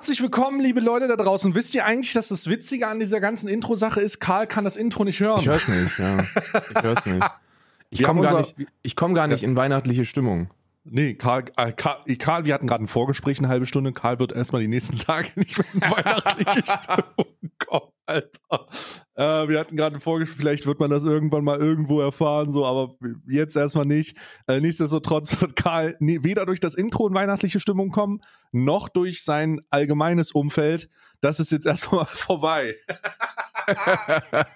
Herzlich willkommen, liebe Leute da draußen. Wisst ihr eigentlich, dass das Witzige an dieser ganzen Intro-Sache ist, Karl kann das Intro nicht hören? Ich hör's nicht, ja. Ich hör's nicht. Ich komme gar unser- nicht, ich komm gar nicht in weihnachtliche Stimmung. Nee, Karl, äh, Karl, Karl, wir hatten gerade ein Vorgespräch, eine halbe Stunde. Karl wird erstmal die nächsten Tage nicht mehr in weihnachtliche Stimmung kommen, Alter. Äh, wir hatten gerade Vorgespräch, vielleicht wird man das irgendwann mal irgendwo erfahren, so, aber jetzt erstmal nicht. Äh, nichtsdestotrotz wird Karl nie, weder durch das Intro in weihnachtliche Stimmung kommen, noch durch sein allgemeines Umfeld. Das ist jetzt erstmal vorbei.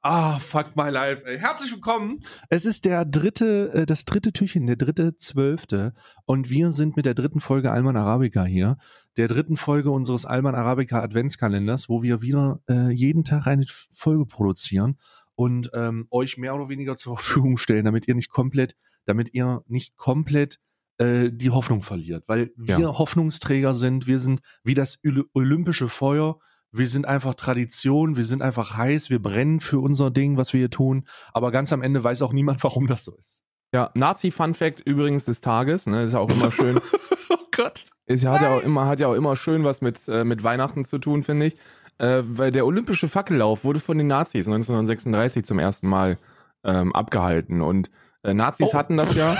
Ah, fuck my life. Ey. Herzlich willkommen. Es ist der dritte, äh, das dritte Türchen, der dritte zwölfte. Und wir sind mit der dritten Folge Alman Arabica hier. Der dritten Folge unseres Alman Arabica Adventskalenders, wo wir wieder äh, jeden Tag eine Folge produzieren und ähm, euch mehr oder weniger zur Verfügung stellen, damit ihr nicht komplett, damit ihr nicht komplett äh, die Hoffnung verliert. Weil wir Ja. Hoffnungsträger sind, wir sind wie das Oly- olympische Feuer. Wir sind einfach Tradition, wir sind einfach heiß, wir brennen für unser Ding, was wir hier tun. Aber ganz am Ende weiß auch niemand, warum das so ist. Ja, Nazi-Fun-Fact übrigens des Tages, ne, ist ja auch immer schön. Gott. ist, hat, ja auch immer, hat ja auch immer schön was mit, äh, mit Weihnachten zu tun, finde ich. Äh, weil der olympische Fackellauf wurde von den Nazis 1936 zum ersten Mal ähm, abgehalten. Und äh, Nazis Oh. hatten das ja.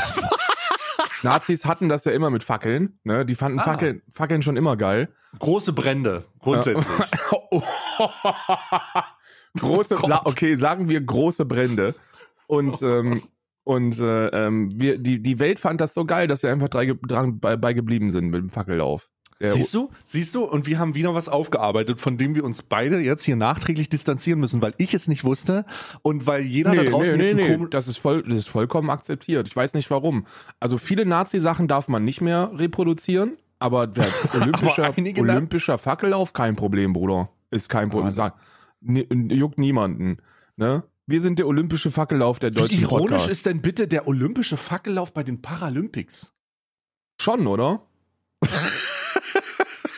Nazis hatten das ja immer mit Fackeln. Ne? Die fanden Ah. Fackeln, Fackeln schon immer geil. Große Brände, grundsätzlich. große, Oh okay, sagen wir große Brände. Und, ähm, und äh, ähm, wir, die, die Welt fand das so geil, dass wir einfach drei, dran bei, bei geblieben sind mit dem Fackellauf. Der, Siehst du? Siehst du? Und wir haben wieder was aufgearbeitet, von dem wir uns beide jetzt hier nachträglich distanzieren müssen, weil ich es nicht wusste und weil jeder da draußen jetzt ein komisch- das ist voll, das ist vollkommen akzeptiert. Ich weiß nicht warum. Also viele Nazi-Sachen darf man nicht mehr reproduzieren, aber der olympische, Aber olympischer Fackellauf kein Problem, Bruder. Ist kein Problem. Sag, juckt niemanden. Ne? Wir sind der olympische Fackellauf der Wie deutschen ironisch Podcast. ist denn bitte der olympische Fackellauf bei den Paralympics? Schon, oder?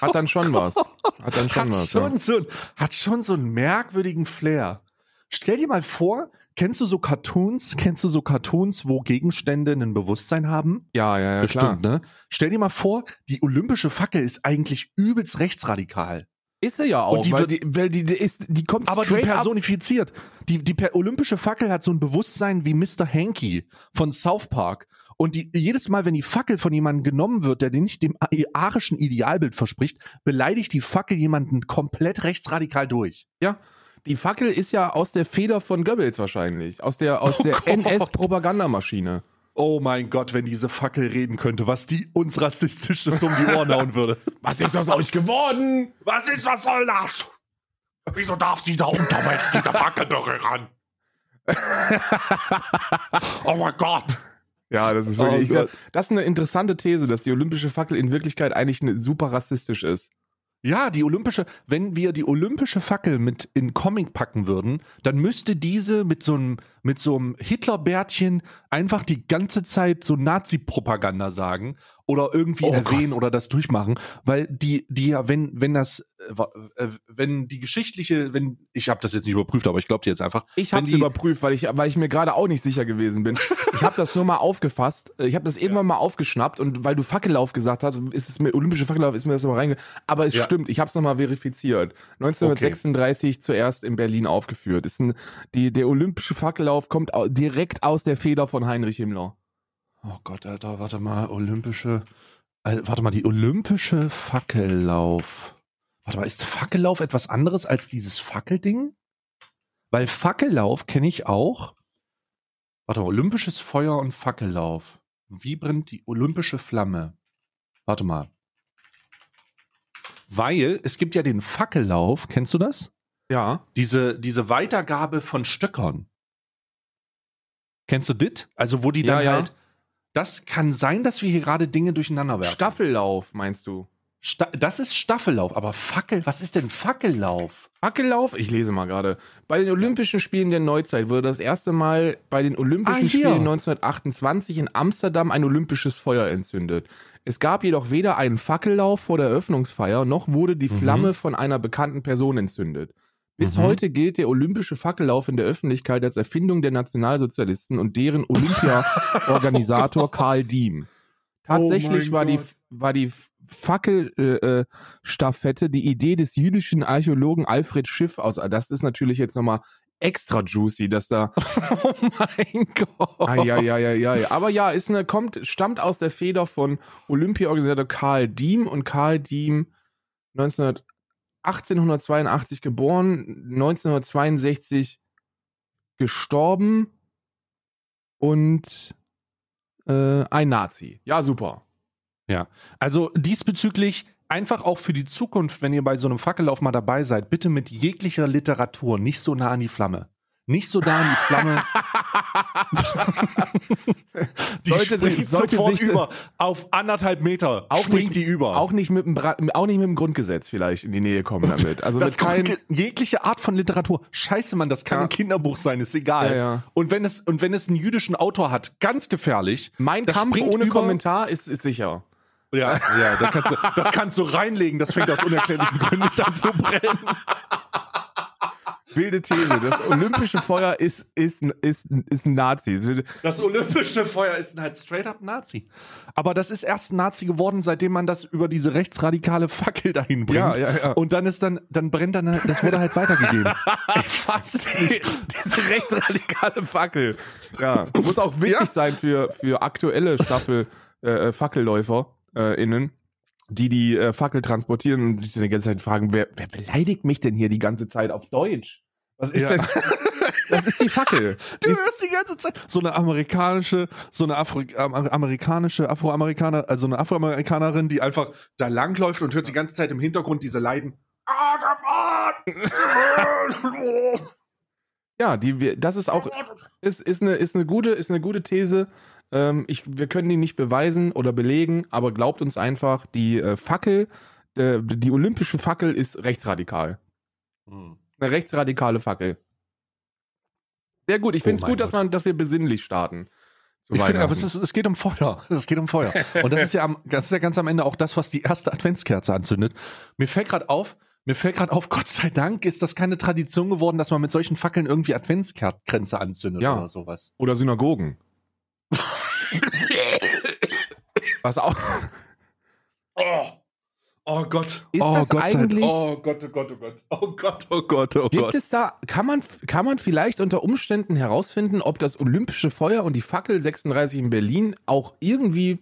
Hat dann schon was. Hat dann schon hat, was. schon ja. so, ein- hat schon so einen merkwürdigen Flair. Stell dir mal vor, kennst du so Cartoons? Kennst du so Cartoons, wo Gegenstände ein Bewusstsein haben? Ja, ja, ja, klar. Bestimmt, ne? Stell dir mal vor, die olympische Fackel ist eigentlich übelst rechtsradikal. Ist sie ja auch, Und die weil, die, weil die, die, ist, die kommt Aber die straight up. personifiziert. Die, die per olympische Fackel hat so ein Bewusstsein wie Mr. Hanky von South Park. Und die, jedes Mal, wenn die Fackel von jemandem genommen wird, der den nicht dem arischen Idealbild verspricht, beleidigt die Fackel jemanden komplett rechtsradikal durch. Ja, die Fackel ist ja aus der Feder von Goebbels wahrscheinlich. Aus der, aus Oh der. NS-Propagandamaschine. Oh mein Gott, wenn diese Fackel reden könnte, was die uns rassistisches um die Ohren hauen würde. Was ist aus euch geworden? Was ist, was soll das? Wieso darfst du da unter dieser Fackel berühren? oh mein Gott. Ja, das ist Oh wirklich. Gott. das ist eine interessante These, dass die olympische Fackel in Wirklichkeit eigentlich eine, super rassistisch ist. Ja, die olympische, wenn wir die olympische Fackel mit in Comic packen würden, dann müsste diese mit so einem mit so einem Hitlerbärtchen einfach die ganze Zeit so Nazi-Propaganda sagen oder irgendwie Oh erwähnen oder das durchmachen, weil die die ja wenn wenn das äh, äh, wenn die geschichtliche, wenn ich habe das jetzt nicht überprüft, aber ich glaube dir jetzt einfach, Ich habe es überprüft, weil ich, weil ich mir gerade auch nicht sicher gewesen bin. Ich habe das nur mal aufgefasst. Ich habe das irgendwann mal aufgeschnappt und weil du Fackellauf gesagt hast, ist es mir olympische Fackellauf, ist mir das nochmal reinge. Aber es Ja. stimmt, ich habe es nochmal verifiziert. 1936 zuerst in Berlin aufgeführt. Ist ein, die, der olympische Fackellauf kommt direkt aus der Feder von Heinrich Himmler. Oh Gott, Alter, warte mal, olympische, äh, warte mal, die olympische Fackellauf. Warte mal, ist Fackellauf etwas anderes als dieses Fackelding? Weil Fackellauf kenne ich auch. Warte mal, olympisches Feuer und Fackellauf. Wie brennt die olympische Flamme? Warte mal. Weil es gibt ja den Fackellauf, kennst du das? Ja. Diese, diese Weitergabe von Stöckern. Kennst du dit? Also, wo die Ja, dann ja. halt. Das kann sein, dass wir hier gerade Dinge durcheinander werfen. Staffellauf, meinst du? Sta das ist Staffellauf, aber Fackel, was ist denn Fackellauf? Fackellauf? Ich lese mal gerade. Bei den Olympischen Spielen der Neuzeit wurde das erste Mal bei den Olympischen Ah. Spielen 1928 in Amsterdam ein olympisches Feuer entzündet. Es gab jedoch weder einen Fackellauf vor der Eröffnungsfeier, noch wurde die Mhm. Flamme von einer bekannten Person entzündet. Bis Mhm. heute gilt der olympische Fackellauf in der Öffentlichkeit als Erfindung der Nationalsozialisten und deren Olympia-Organisator Karl Diem. Tatsächlich mein war, die, war die Fackelstaffette äh, Staffette die Idee des jüdischen Archäologen Alfred Schiff aus. Das ist natürlich jetzt nochmal extra juicy, dass da. Oh mein Gott. Ah, ja, ja, ja, ja, ja. Aber ja, ist eine, kommt, stammt aus der Feder von Olympiaorganisator Karl Diem und Karl Diem 19, 1882 geboren, 1962 gestorben und äh, ein Nazi. Ja, super. Also diesbezüglich einfach auch für die Zukunft, wenn ihr bei so einem Fackellauf mal dabei seid, bitte mit jeglicher Literatur nicht so nah an die Flamme. Nicht so nah an die Flamme. die Sollte springt sich- sollte sofort sich- über. Auf anderthalb Meter Auch springt nicht- die über. Auch nicht, mit dem Bra auch nicht mit dem Grundgesetz vielleicht in die Nähe kommen damit. Also das Grundge- jegliche Art von Literatur. Scheiße, Mann, das kann Ja. ein Kinderbuch sein, ist egal. Ja, ja. Und wenn es und wenn es einen jüdischen Autor hat, ganz gefährlich. mein das Kampf ohne über- Kommentar ist, ist sicher. Ja, ja, das kannst du, das kannst du reinlegen. Das fängt aus unerklärlichen Gründen nicht an zu brennen. Wilde These. Das olympische Feuer ist, ist, ist, ist ein Nazi. Das olympische Feuer ist halt straight up Nazi. Aber das ist erst ein Nazi geworden, seitdem man das über diese rechtsradikale Fackel dahin bringt. Ja, ja, ja. Und dann ist dann, dann brennt dann, halt- das wurde halt weitergegeben. ich fass es nicht. Diese rechtsradikale Fackel. Ja, muss auch Ja. sein für, für aktuelle Staffel äh, Fackelläufer äh, innen, die die äh, Fackel transportieren und sich die ganze Zeit fragen, wer, wer beleidigt mich denn hier die ganze Zeit auf Deutsch? Was ist Ja. denn? Das ist die Fackel. Die Du ist, hörst die ganze Zeit so eine amerikanische, so eine Afri am- amerikanische Afroamerikaner, also eine Afroamerikanerin, die einfach da langläuft und hört die ganze Zeit im Hintergrund diese Leiden. ja, die, wir- das ist auch ist, ist, eine, ist, eine gute, ist eine gute These. Ähm, ich, wir können die nicht beweisen oder belegen, aber glaubt uns einfach, die äh, Fackel, äh, die olympische Fackel ist rechtsradikal. Eine rechtsradikale Fackel. Sehr gut. Ich Oh finde es mein gut, dass, man, dass wir besinnlich starten. Ich finde, aber es, ist, es geht um Feuer. Es geht um Feuer. Und das ist ja am, das ist ja ganz am Ende auch das, was die erste Adventskerze anzündet. Mir fällt gerade auf, mir fällt gerade auf, Gott sei Dank ist das keine Tradition geworden, dass man mit solchen Fackeln irgendwie Adventskränze anzündet Ja. oder sowas. Oder Synagogen. Was auch. Oh, oh Gott. Ist oh das Gott eigentlich- Oh Gott, oh Gott, oh Gott. Oh Gott, oh Gott, oh Gibt Gott. es da, kann man, kann man vielleicht unter Umständen herausfinden, ob das Olympische Feuer und die Fackel 36 in Berlin auch irgendwie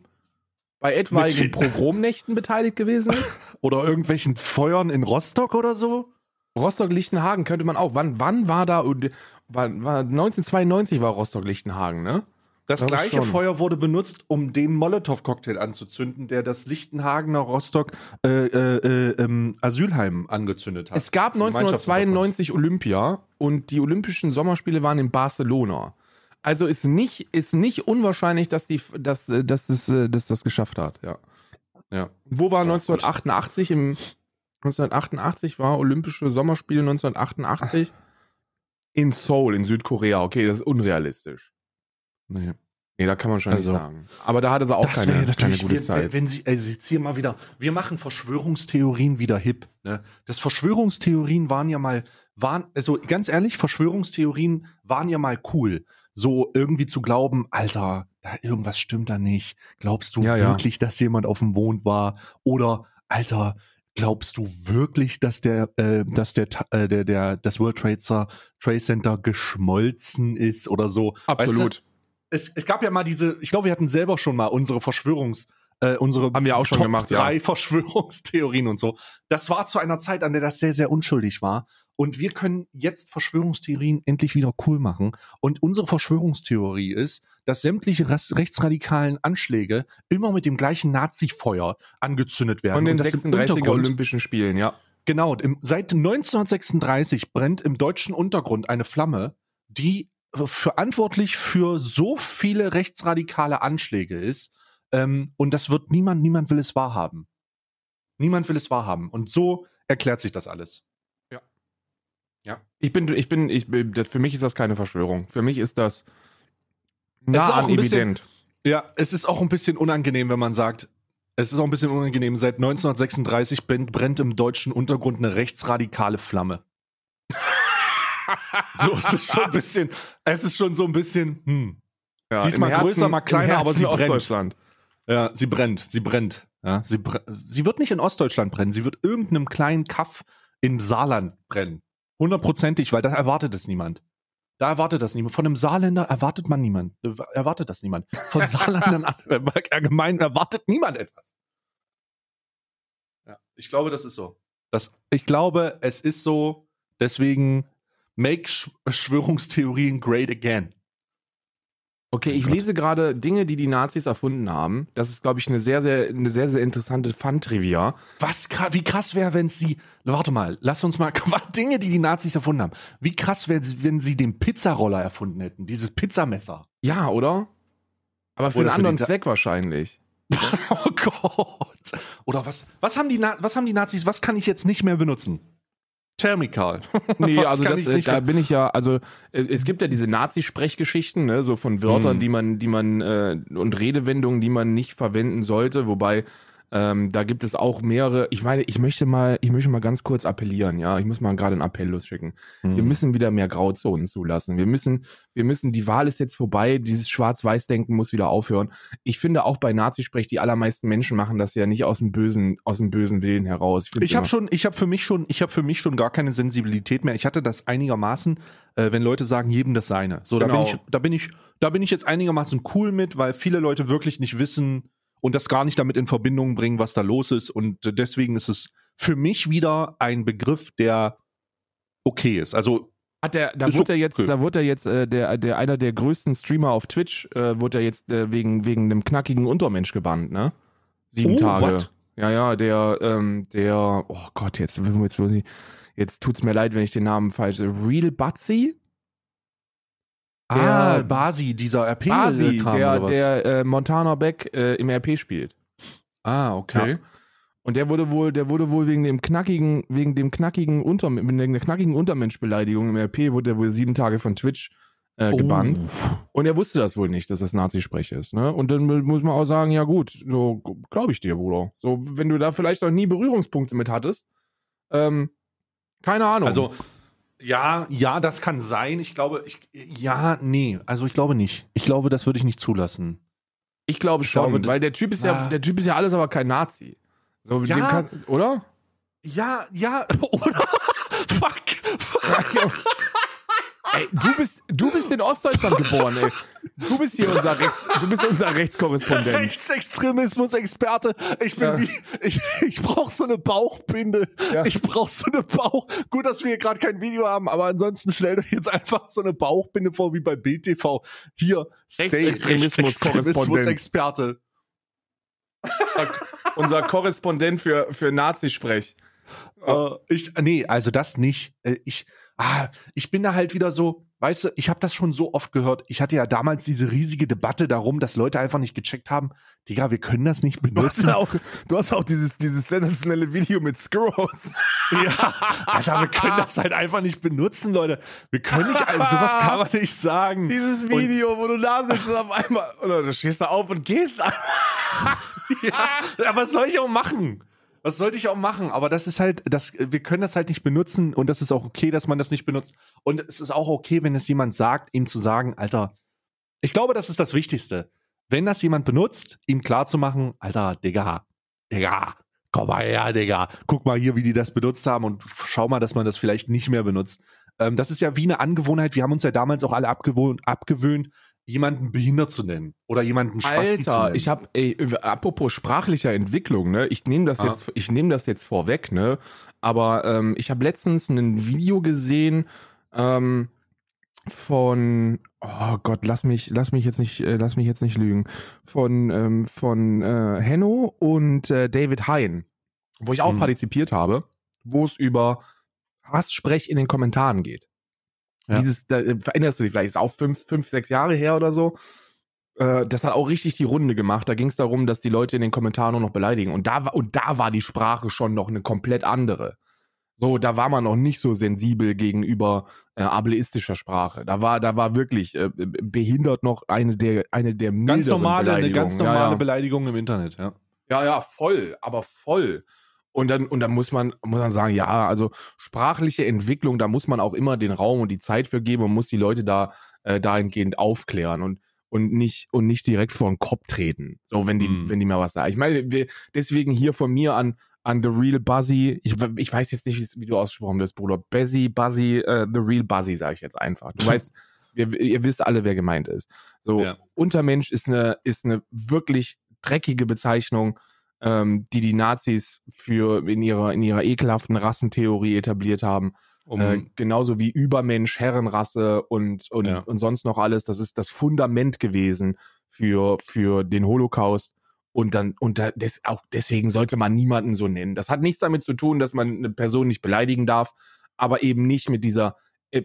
bei etwaigen Mit- Pogromnächten beteiligt gewesen ist? Oder irgendwelchen Feuern in Rostock oder so? Rostock-Lichtenhagen könnte man auch. Wann, wann war da, war, war 1992 war Rostock-Lichtenhagen, ne? Das Glaube gleiche. Feuer wurde benutzt, um den Molotow-Cocktail anzuzünden, der das Lichtenhagener Rostock äh, äh, äh, ähm, Asylheim angezündet hat. Es gab Die Gemeinschaftsprotokoll. 1992 Olympia und die Olympischen Sommerspiele waren in Barcelona. Also ist nicht, ist nicht unwahrscheinlich, dass, die, dass, äh, dass, das, äh, dass das geschafft hat. Ja. Ja. Wo war Ja, 1988? Im 1988 war Olympische Sommerspiele 1988 in Seoul in Südkorea. Okay, das ist unrealistisch. Nee. Nee, da kann man schon Also, nicht sagen. Aber da hatte sie auch Das keine, wäre keine gute wenn, Zeit. wenn Sie, also jetzt hier mal wieder, wir machen Verschwörungstheorien wieder hip. Ne? Das Verschwörungstheorien waren ja mal, waren, also ganz ehrlich, Verschwörungstheorien waren ja mal cool. So irgendwie zu glauben, Alter, da irgendwas stimmt da nicht. Glaubst du Ja, ja. wirklich, dass jemand auf dem Mond war? Oder, Alter, glaubst du wirklich, dass der, äh, dass der, äh, der, der, das World Trade Center, Trade Center geschmolzen ist oder so? Weißt du, Absolut. Es, es gab ja mal diese, ich glaube, wir hatten selber schon mal unsere Verschwörungs, äh, unsere Haben wir auch schon Top gemacht, ja. drei Verschwörungstheorien und so. Das war zu einer Zeit, an der das sehr, sehr unschuldig war. Und wir können jetzt Verschwörungstheorien endlich wieder cool machen. Und unsere Verschwörungstheorie ist, dass sämtliche rechtsradikalen Anschläge immer mit dem gleichen Nazi-Feuer angezündet werden. Von den und das im 36er Untergrund- Olympischen Spielen, ja. Genau, im, seit 1936 brennt im deutschen Untergrund eine Flamme, die verantwortlich für so viele rechtsradikale Anschläge ist. Ähm, und das wird niemand, niemand will es wahrhaben. Niemand will es wahrhaben. Und so erklärt sich das alles. Ich bin, ich bin, ich bin, für mich ist das keine Verschwörung. Für mich ist das nah an evident. Ja, es ist auch ein bisschen unangenehm, wenn man sagt, es ist auch ein bisschen unangenehm, seit 1936 brennt, brennt im deutschen Untergrund eine rechtsradikale Flamme. so, es ist schon ein bisschen, es ist schon so ein bisschen, hm. Ja, Sie ist mal größer, mal kleiner, aber Herzen sie brennt. Ja, sie brennt, sie brennt. Ja, sie, br sie wird nicht in Ostdeutschland brennen, sie wird irgendeinem kleinen Kaff im Saarland brennen. Hundertprozentig, weil da erwartet es niemand. Da erwartet das niemand. Von einem Saarländer erwartet man niemand. Erwartet das niemand. Von Saarländern allgemein erwartet niemand etwas. Ja, ich glaube, das ist so. Das, ich glaube, es ist so. Deswegen make Verschwörungstheorien great again. Okay, ich lese gerade Dinge, die die Nazis erfunden haben. Das ist, glaube ich, eine sehr, sehr, eine sehr, sehr interessante Fun-Trivia. Was, wie krass wäre, wenn sie, warte mal, lass uns mal, Dinge, die die Nazis erfunden haben. Wie krass wäre, wenn sie den Pizzaroller erfunden hätten, dieses Pizzamesser. Ja, oder? Aber für oder einen anderen Zweck wahrscheinlich. oh Gott. Oder was, was haben die, was haben die Nazis, was kann ich jetzt nicht mehr benutzen? Thermikal. nee, also das, äh, da bin ich ja, also äh, es gibt ja diese Nazi-Sprechgeschichten, ne, so von Wörtern, mm. die man, die man äh, und Redewendungen, die man nicht verwenden sollte, wobei ähm, da gibt es auch mehrere. Ich meine, ich möchte mal, ich möchte mal ganz kurz appellieren. Ja, ich muss mal gerade einen Appell losschicken. Mhm. Wir müssen wieder mehr Grauzonen zulassen. Wir müssen, wir müssen. Die Wahl ist jetzt vorbei. Dieses Schwarz-Weiß-Denken muss wieder aufhören. Ich finde auch bei Nazisprech die allermeisten Menschen machen das ja nicht aus dem bösen, aus dem bösen Willen heraus. Ich, ich habe schon, ich habe für mich schon, ich habe für mich schon gar keine Sensibilität mehr. Ich hatte das einigermaßen, äh, wenn Leute sagen, jedem das seine. So, genau. da bin genau. ich, da bin ich, da bin ich jetzt einigermaßen cool mit, weil viele Leute wirklich nicht wissen und das gar nicht damit in Verbindung bringen, was da los ist. Und deswegen ist es für mich wieder ein Begriff, der okay ist. Also hat der, da wurde er jetzt, da wurde er jetzt, äh, der, der, einer der größten Streamer auf Twitch, äh, wurde er jetzt äh, wegen, wegen einem knackigen Untermensch gebannt, ne? Sieben oh, Tage. What? Ja, ja, der, ähm, der, oh Gott, jetzt, jetzt, jetzt, tut's mir leid, wenn ich den Namen falsch, Real Butsy? Ah, Basi, dieser RP. Basi, der, der äh, Montana Beck äh, im RP spielt. Ah, okay. Ja. Und der wurde wohl, der wurde wohl wegen dem knackigen, wegen dem knackigen Unter, wegen der knackigen Untermenschbeleidigung im RP wurde er wohl sieben Tage von Twitch äh, gebannt. Oh. Und er wusste das wohl nicht, dass das Nazi-Sprech ist. Ne? Und dann muss man auch sagen, ja gut, so glaube ich dir, Bruder. So, wenn du da vielleicht noch nie Berührungspunkte mit hattest, ähm, keine Ahnung. Also ja, ja, das kann sein. Ich glaube, ich, ja, nee, also ich glaube nicht. Ich glaube, das würde ich nicht zulassen. Ich glaube schon, glaube, weil der Typ ist ja, ah. der Typ ist ja alles, aber kein Nazi. So, ja, kann, oder? Ja, ja, oder? Fuck. Fuck. Ey, du bist, du bist in Ostdeutschland geboren, ey. Du bist hier unser Rechts, du bist unser Rechtskorrespondent. Rechtsextremismus-Experte. Ich bin ja. wie, ich, ich brauche so eine Bauchbinde. Ja. Ich brauche so eine Bauch. Gut, dass wir hier gerade kein Video haben, aber ansonsten stellt euch jetzt einfach so eine Bauchbinde vor wie bei Bild TV. Hier, Rechtsextremismus-Experte. unser Korrespondent für, für Nazisprech. Uh, ich, nee, also das nicht. Äh, ich, ah, ich bin da halt wieder so, weißt du, ich habe das schon so oft gehört. Ich hatte ja damals diese riesige Debatte darum, dass Leute einfach nicht gecheckt haben, Digga, wir können das nicht benutzen. Du hast auch, du hast auch dieses, dieses sensationelle Video mit Skurros. ja, Alter, wir können das halt einfach nicht benutzen, Leute. Wir können nicht, also sowas kann man nicht sagen. Dieses Video, und, wo du da sitzt und auf einmal, oder du stehst da auf und gehst ja, aber was soll ich auch machen? Was sollte ich auch machen? Aber das ist halt, das, wir können das halt nicht benutzen und das ist auch okay, dass man das nicht benutzt. Und es ist auch okay, wenn es jemand sagt, ihm zu sagen, Alter, ich glaube, das ist das Wichtigste. Wenn das jemand benutzt, ihm klar zu machen, Alter, Digga, Digga, komm mal her, Digga, guck mal hier, wie die das benutzt haben und schau mal, dass man das vielleicht nicht mehr benutzt. Ähm, das ist ja wie eine Angewohnheit. Wir haben uns ja damals auch alle abgewöhnt, abgewöhnt jemanden behindert zu nennen oder jemanden Spasti Alter, zu nennen. ich habe ey apropos sprachlicher Entwicklung, ne? Ich nehme das ah. jetzt ich nehme das jetzt vorweg, ne? Aber ähm, ich habe letztens ein Video gesehen ähm, von oh Gott, lass mich lass mich jetzt nicht äh, lass mich jetzt nicht lügen. Von ähm, von äh, Henno und äh, David Hein, wo ich auch hm. partizipiert habe, wo es über Hasssprech in den Kommentaren geht. Ja. Dieses, da äh, erinnerst du dich vielleicht, ist auch fünf, fünf, sechs Jahre her oder so. Äh, das hat auch richtig die Runde gemacht. Da ging es darum, dass die Leute in den Kommentaren nur noch beleidigen. Und da, und da war die Sprache schon noch eine komplett andere. So, da war man noch nicht so sensibel gegenüber äh, ableistischer Sprache. Da war, da war wirklich äh, behindert noch eine der, eine der ganz normale, eine ganz normale ja, ja. Beleidigung im Internet. Ja. Ja, ja, voll, aber voll. Und dann, und dann muss man, muss man sagen, ja, also sprachliche Entwicklung, da muss man auch immer den Raum und die Zeit für geben und muss die Leute da äh, dahingehend aufklären. Und, und nicht und nicht direkt vor den Kopf treten. So, wenn die, Mhm. wenn die mal was sagen. Ich meine, wir, deswegen hier von mir an an The Real Buzzy. Ich, ich weiß jetzt nicht, wie- du ausgesprochen wirst, Bruder. Bezzy, Buzzy, äh, The Real Buzzy, sage ich jetzt einfach. Du weißt, wir, ihr wisst alle, wer gemeint ist. So, Ja. Untermensch ist eine, ist eine wirklich dreckige Bezeichnung, ähm, die die Nazis für in ihrer, in ihrer ekelhaften Rassentheorie etabliert haben. Um, Äh, genauso wie Übermensch, Herrenrasse und, und, Ja. und sonst noch alles. Das ist das Fundament gewesen für, für den Holocaust. Und dann, und da, des, auch deswegen sollte man niemanden so nennen. Das hat nichts damit zu tun, dass man eine Person nicht beleidigen darf, aber eben nicht mit dieser, äh,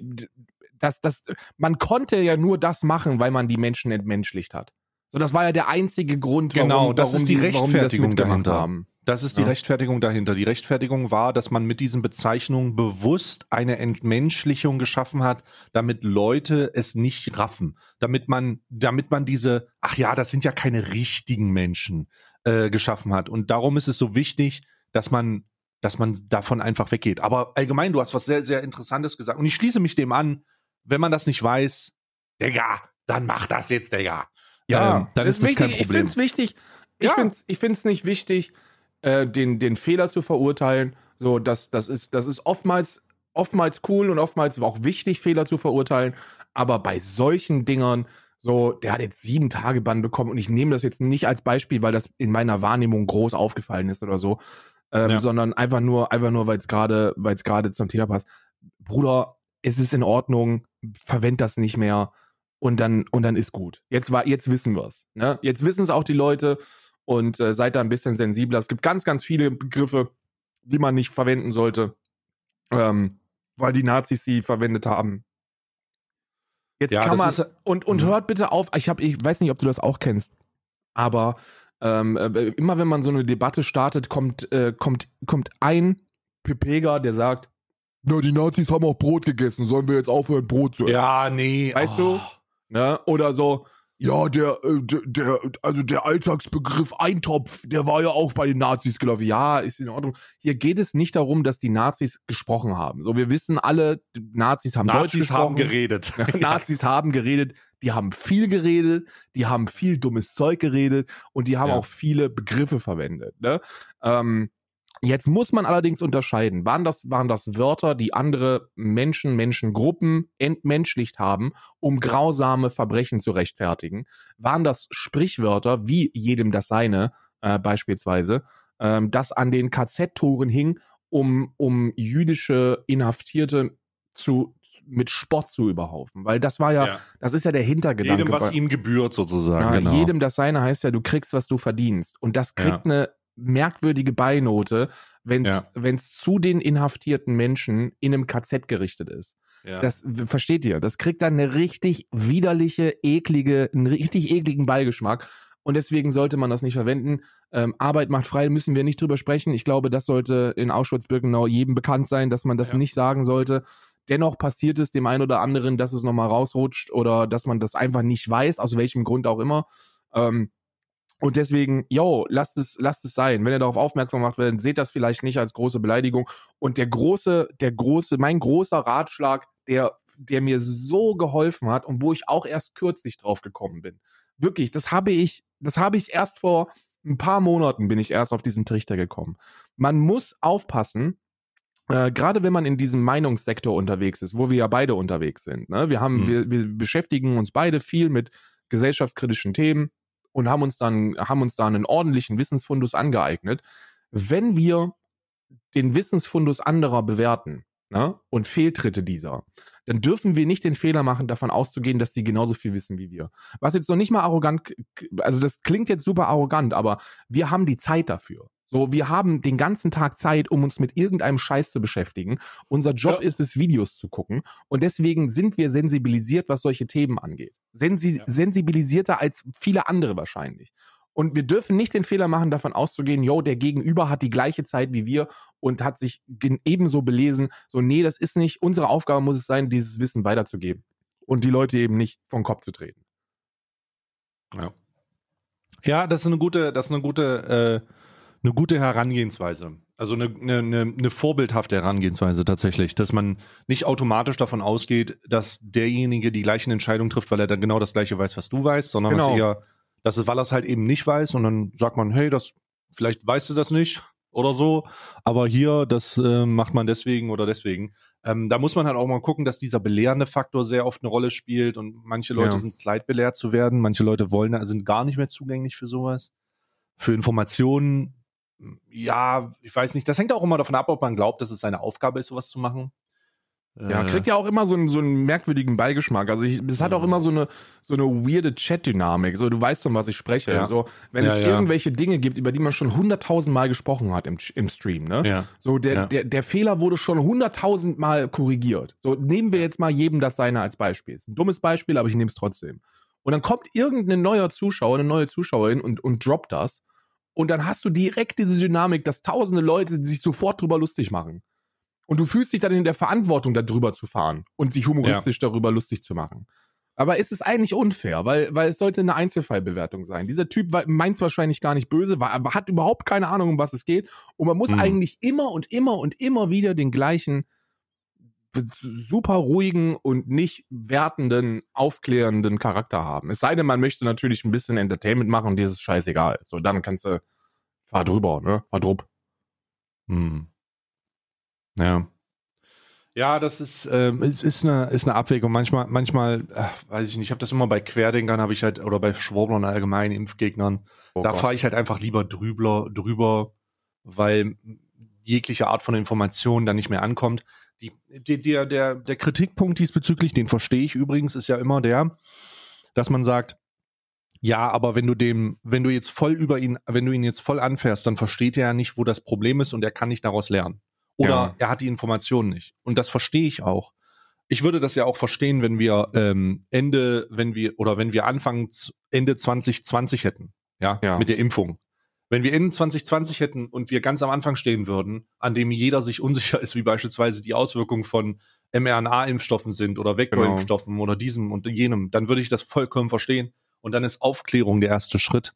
das, das, man konnte ja nur das machen, weil man die Menschen entmenschlicht hat. So, das war ja der einzige Grund, warum, Genau, das warum ist die das Rechtfertigung mitgemacht dahinter. Haben. Das ist die Ja. Rechtfertigung dahinter. Die Rechtfertigung war, dass man mit diesen Bezeichnungen bewusst eine Entmenschlichung geschaffen hat, damit Leute es nicht raffen, damit man, damit man diese, ach ja, das sind ja keine richtigen Menschen äh, geschaffen hat. Und darum ist es so wichtig, dass man, dass man davon einfach weggeht. Aber allgemein, du hast was sehr, sehr Interessantes gesagt. Und ich schließe mich dem an, wenn man das nicht weiß, Digga, dann mach das jetzt, Digga. Ähm, dann ist das wichtig. kein Ich Problem. finde es wichtig. Ich Ja. finde es ich find's nicht wichtig, äh, den, den Fehler zu verurteilen. So, das, das, ist, das ist oftmals, oftmals cool und oftmals auch wichtig, Fehler zu verurteilen. Aber bei solchen Dingern, so, der hat jetzt sieben Tage Bann bekommen und ich nehme das jetzt nicht als Beispiel, weil das in meiner Wahrnehmung groß aufgefallen ist oder so, ähm, Ja. sondern einfach nur, einfach nur, weil es gerade, weil es gerade zum Thema passt. Bruder, es ist in Ordnung, verwend das nicht mehr und dann und dann ist gut. Jetzt war jetzt wissen wir's, ne? Jetzt wissen es auch die Leute und äh, seid da ein bisschen sensibler. Es gibt ganz ganz viele Begriffe, die man nicht verwenden sollte, ähm, weil die Nazis sie verwendet haben. Jetzt Ja, kann man ist- und und Mhm. hört bitte auf. Ich habe ich weiß nicht, ob du das auch kennst, aber ähm, äh, immer wenn man so eine Debatte startet, kommt äh, kommt kommt ein Pepeger, der sagt, na die Nazis haben auch Brot gegessen, sollen wir jetzt aufhören Brot zu essen? Ja, nee. Weißt oh. du? Ne? Oder so, ja, der, äh, der, der, also der Alltagsbegriff Eintopf, der war ja auch bei den Nazis gelaufen. Ja, ist in Ordnung. Hier geht es nicht darum, dass die Nazis gesprochen haben. So, wir wissen alle, Nazis haben Deutsch Nazis gesprochen. haben geredet. Nazis haben geredet, die haben viel geredet, die haben viel dummes Zeug geredet und die haben Ja. auch viele Begriffe verwendet. Ne? Ähm, jetzt muss man allerdings unterscheiden. Waren das, waren das Wörter, die andere Menschen, Menschengruppen entmenschlicht haben, um grausame Verbrechen zu rechtfertigen? Waren das Sprichwörter, wie jedem das seine, äh, beispielsweise, ähm, das an den KZ-Toren hing, um, um jüdische Inhaftierte zu mit Spott zu überhaufen, weil das war ja, Ja. das ist ja der Hintergedanke. Jedem, was ihm gebührt, sozusagen. ja, genau. Jedem das seine heißt ja, du kriegst, was du verdienst. Und das kriegt Ja. eine merkwürdige Beinote, wenn es Ja. zu den inhaftierten Menschen in einem KZ gerichtet ist. ja. Das versteht ihr? Das kriegt dann eine richtig widerliche, eklige, einen richtig ekligen Beigeschmack. Und deswegen sollte man das nicht verwenden. Ähm, Arbeit macht frei, müssen wir nicht drüber sprechen. Ich glaube, das sollte in Auschwitz-Birkenau jedem bekannt sein, dass man das Ja. nicht sagen sollte. Dennoch passiert es dem einen oder anderen, dass es nochmal rausrutscht oder dass man das einfach nicht weiß, aus welchem Grund auch immer. Ähm, und deswegen, yo, lasst es, lasst es sein. Wenn ihr darauf aufmerksam macht werdet, seht das vielleicht nicht als große Beleidigung. Und der große, der große, mein großer Ratschlag, der, der mir so geholfen hat und wo ich auch erst kürzlich drauf gekommen bin. Wirklich, das habe ich, das habe ich erst vor ein paar Monaten bin ich erst auf diesen Trichter gekommen. Man muss aufpassen, äh, gerade wenn man in diesem Meinungssektor unterwegs ist, wo wir ja beide unterwegs sind. Ne? Wir haben, Mhm. wir, wir beschäftigen uns beide viel mit gesellschaftskritischen Themen und haben uns dann, haben uns da einen ordentlichen Wissensfundus angeeignet. Wenn wir den Wissensfundus anderer bewerten ne, und Fehltritte dieser, dann dürfen wir nicht den Fehler machen, davon auszugehen, dass die genauso viel wissen wie wir. Was jetzt noch nicht mal arrogant, also das klingt jetzt super arrogant, aber wir haben die Zeit dafür. So, wir haben den ganzen Tag Zeit, um uns mit irgendeinem Scheiß zu beschäftigen. Unser Job Ja. ist es, Videos zu gucken. Und deswegen sind wir sensibilisiert, was solche Themen angeht. Sensi Ja. Sensibilisierter als viele andere wahrscheinlich. Und wir dürfen nicht den Fehler machen, davon auszugehen, yo, der Gegenüber hat die gleiche Zeit wie wir und hat sich ebenso belesen. So, nee, das ist nicht, unsere Aufgabe muss es sein, dieses Wissen weiterzugeben. Und die Leute eben nicht vom Kopf zu treten. Ja, das ist eine gute, das ist eine gute, äh, eine gute Herangehensweise. Also eine, eine, eine vorbildhafte Herangehensweise tatsächlich, dass man nicht automatisch davon ausgeht, dass derjenige die gleichen Entscheidungen trifft, weil er dann genau das gleiche weiß, was du weißt, sondern genau. dass eher, dass es, weil er es halt eben nicht weiß und dann sagt man, hey, das, vielleicht weißt du das nicht oder so, aber hier, das äh, macht man deswegen oder deswegen. Ähm, da muss man halt auch mal gucken, dass dieser belehrende Faktor sehr oft eine Rolle spielt und manche Leute ja. sind es leid, belehrt zu werden, manche Leute wollen, sind gar nicht mehr zugänglich für sowas. Für Informationen, ja, ich weiß nicht, das hängt auch immer davon ab, ob man glaubt, dass es seine Aufgabe ist, sowas zu machen. Ja, äh. kriegt ja auch immer so einen, so einen merkwürdigen Beigeschmack. Also es hat auch mhm. immer so eine, so eine weirde Chat-Dynamik. So, du weißt von was ich spreche. Ja. So, wenn ja, es irgendwelche Dinge gibt, über die man schon hunderttausend Mal gesprochen hat im, im Stream, ne? Ja. So, der, der, der Fehler wurde schon hunderttausend Mal korrigiert. So, nehmen wir jetzt mal jedem das seine als Beispiel. Ist ein dummes Beispiel, aber ich nehme es trotzdem. Und dann kommt irgendein neuer Zuschauer, eine neue Zuschauerin und, und droppt das. Und dann hast du direkt diese Dynamik, dass tausende Leute sich sofort drüber lustig machen. Und du fühlst dich dann in der Verantwortung, darüber zu fahren und sich humoristisch ja. darüber lustig zu machen. Aber ist es eigentlich unfair, weil, weil es sollte eine Einzelfallbewertung sein. Dieser Typ meint es wahrscheinlich gar nicht böse, war, hat überhaupt keine Ahnung, um was es geht. Und man muss mhm. eigentlich immer und immer und immer wieder den gleichen super ruhigen und nicht wertenden, aufklärenden Charakter haben. Es sei denn, man möchte natürlich ein bisschen Entertainment machen und dieses scheißegal. So, dann kannst du, fahr drüber, ne? Fahr drupp. Hm. Ja. Ja, das ist, ähm, es ist eine, ist eine Abwägung. Manchmal, manchmal, ach, weiß ich nicht, ich habe das immer bei Querdenkern, habe ich halt, oder bei Schworblern allgemein, Impfgegnern, oh da fahre ich halt einfach lieber drüber, drüber, weil jegliche Art von Information dann nicht mehr ankommt. Die, die, der, der, der Kritikpunkt diesbezüglich, den verstehe ich übrigens, ist ja immer der, dass man sagt, ja, aber wenn du dem, wenn du jetzt voll über ihn, wenn du ihn jetzt voll anfährst, dann versteht er ja nicht, wo das Problem ist und er kann nicht daraus lernen. Oder ja. er hat die Informationen nicht. Und das verstehe ich auch. Ich würde das ja auch verstehen, wenn wir ähm, Ende, wenn wir, oder wenn wir Anfang Ende 2020 hätten, ja, ja, mit der Impfung. Wenn wir Ende 2020 hätten und wir ganz am Anfang stehen würden, an dem jeder sich unsicher ist, wie beispielsweise die Auswirkungen von mRNA-Impfstoffen sind oder Vektorimpfstoffen genau. oder diesem und jenem, dann würde ich das vollkommen verstehen. Und dann ist Aufklärung der erste Schritt.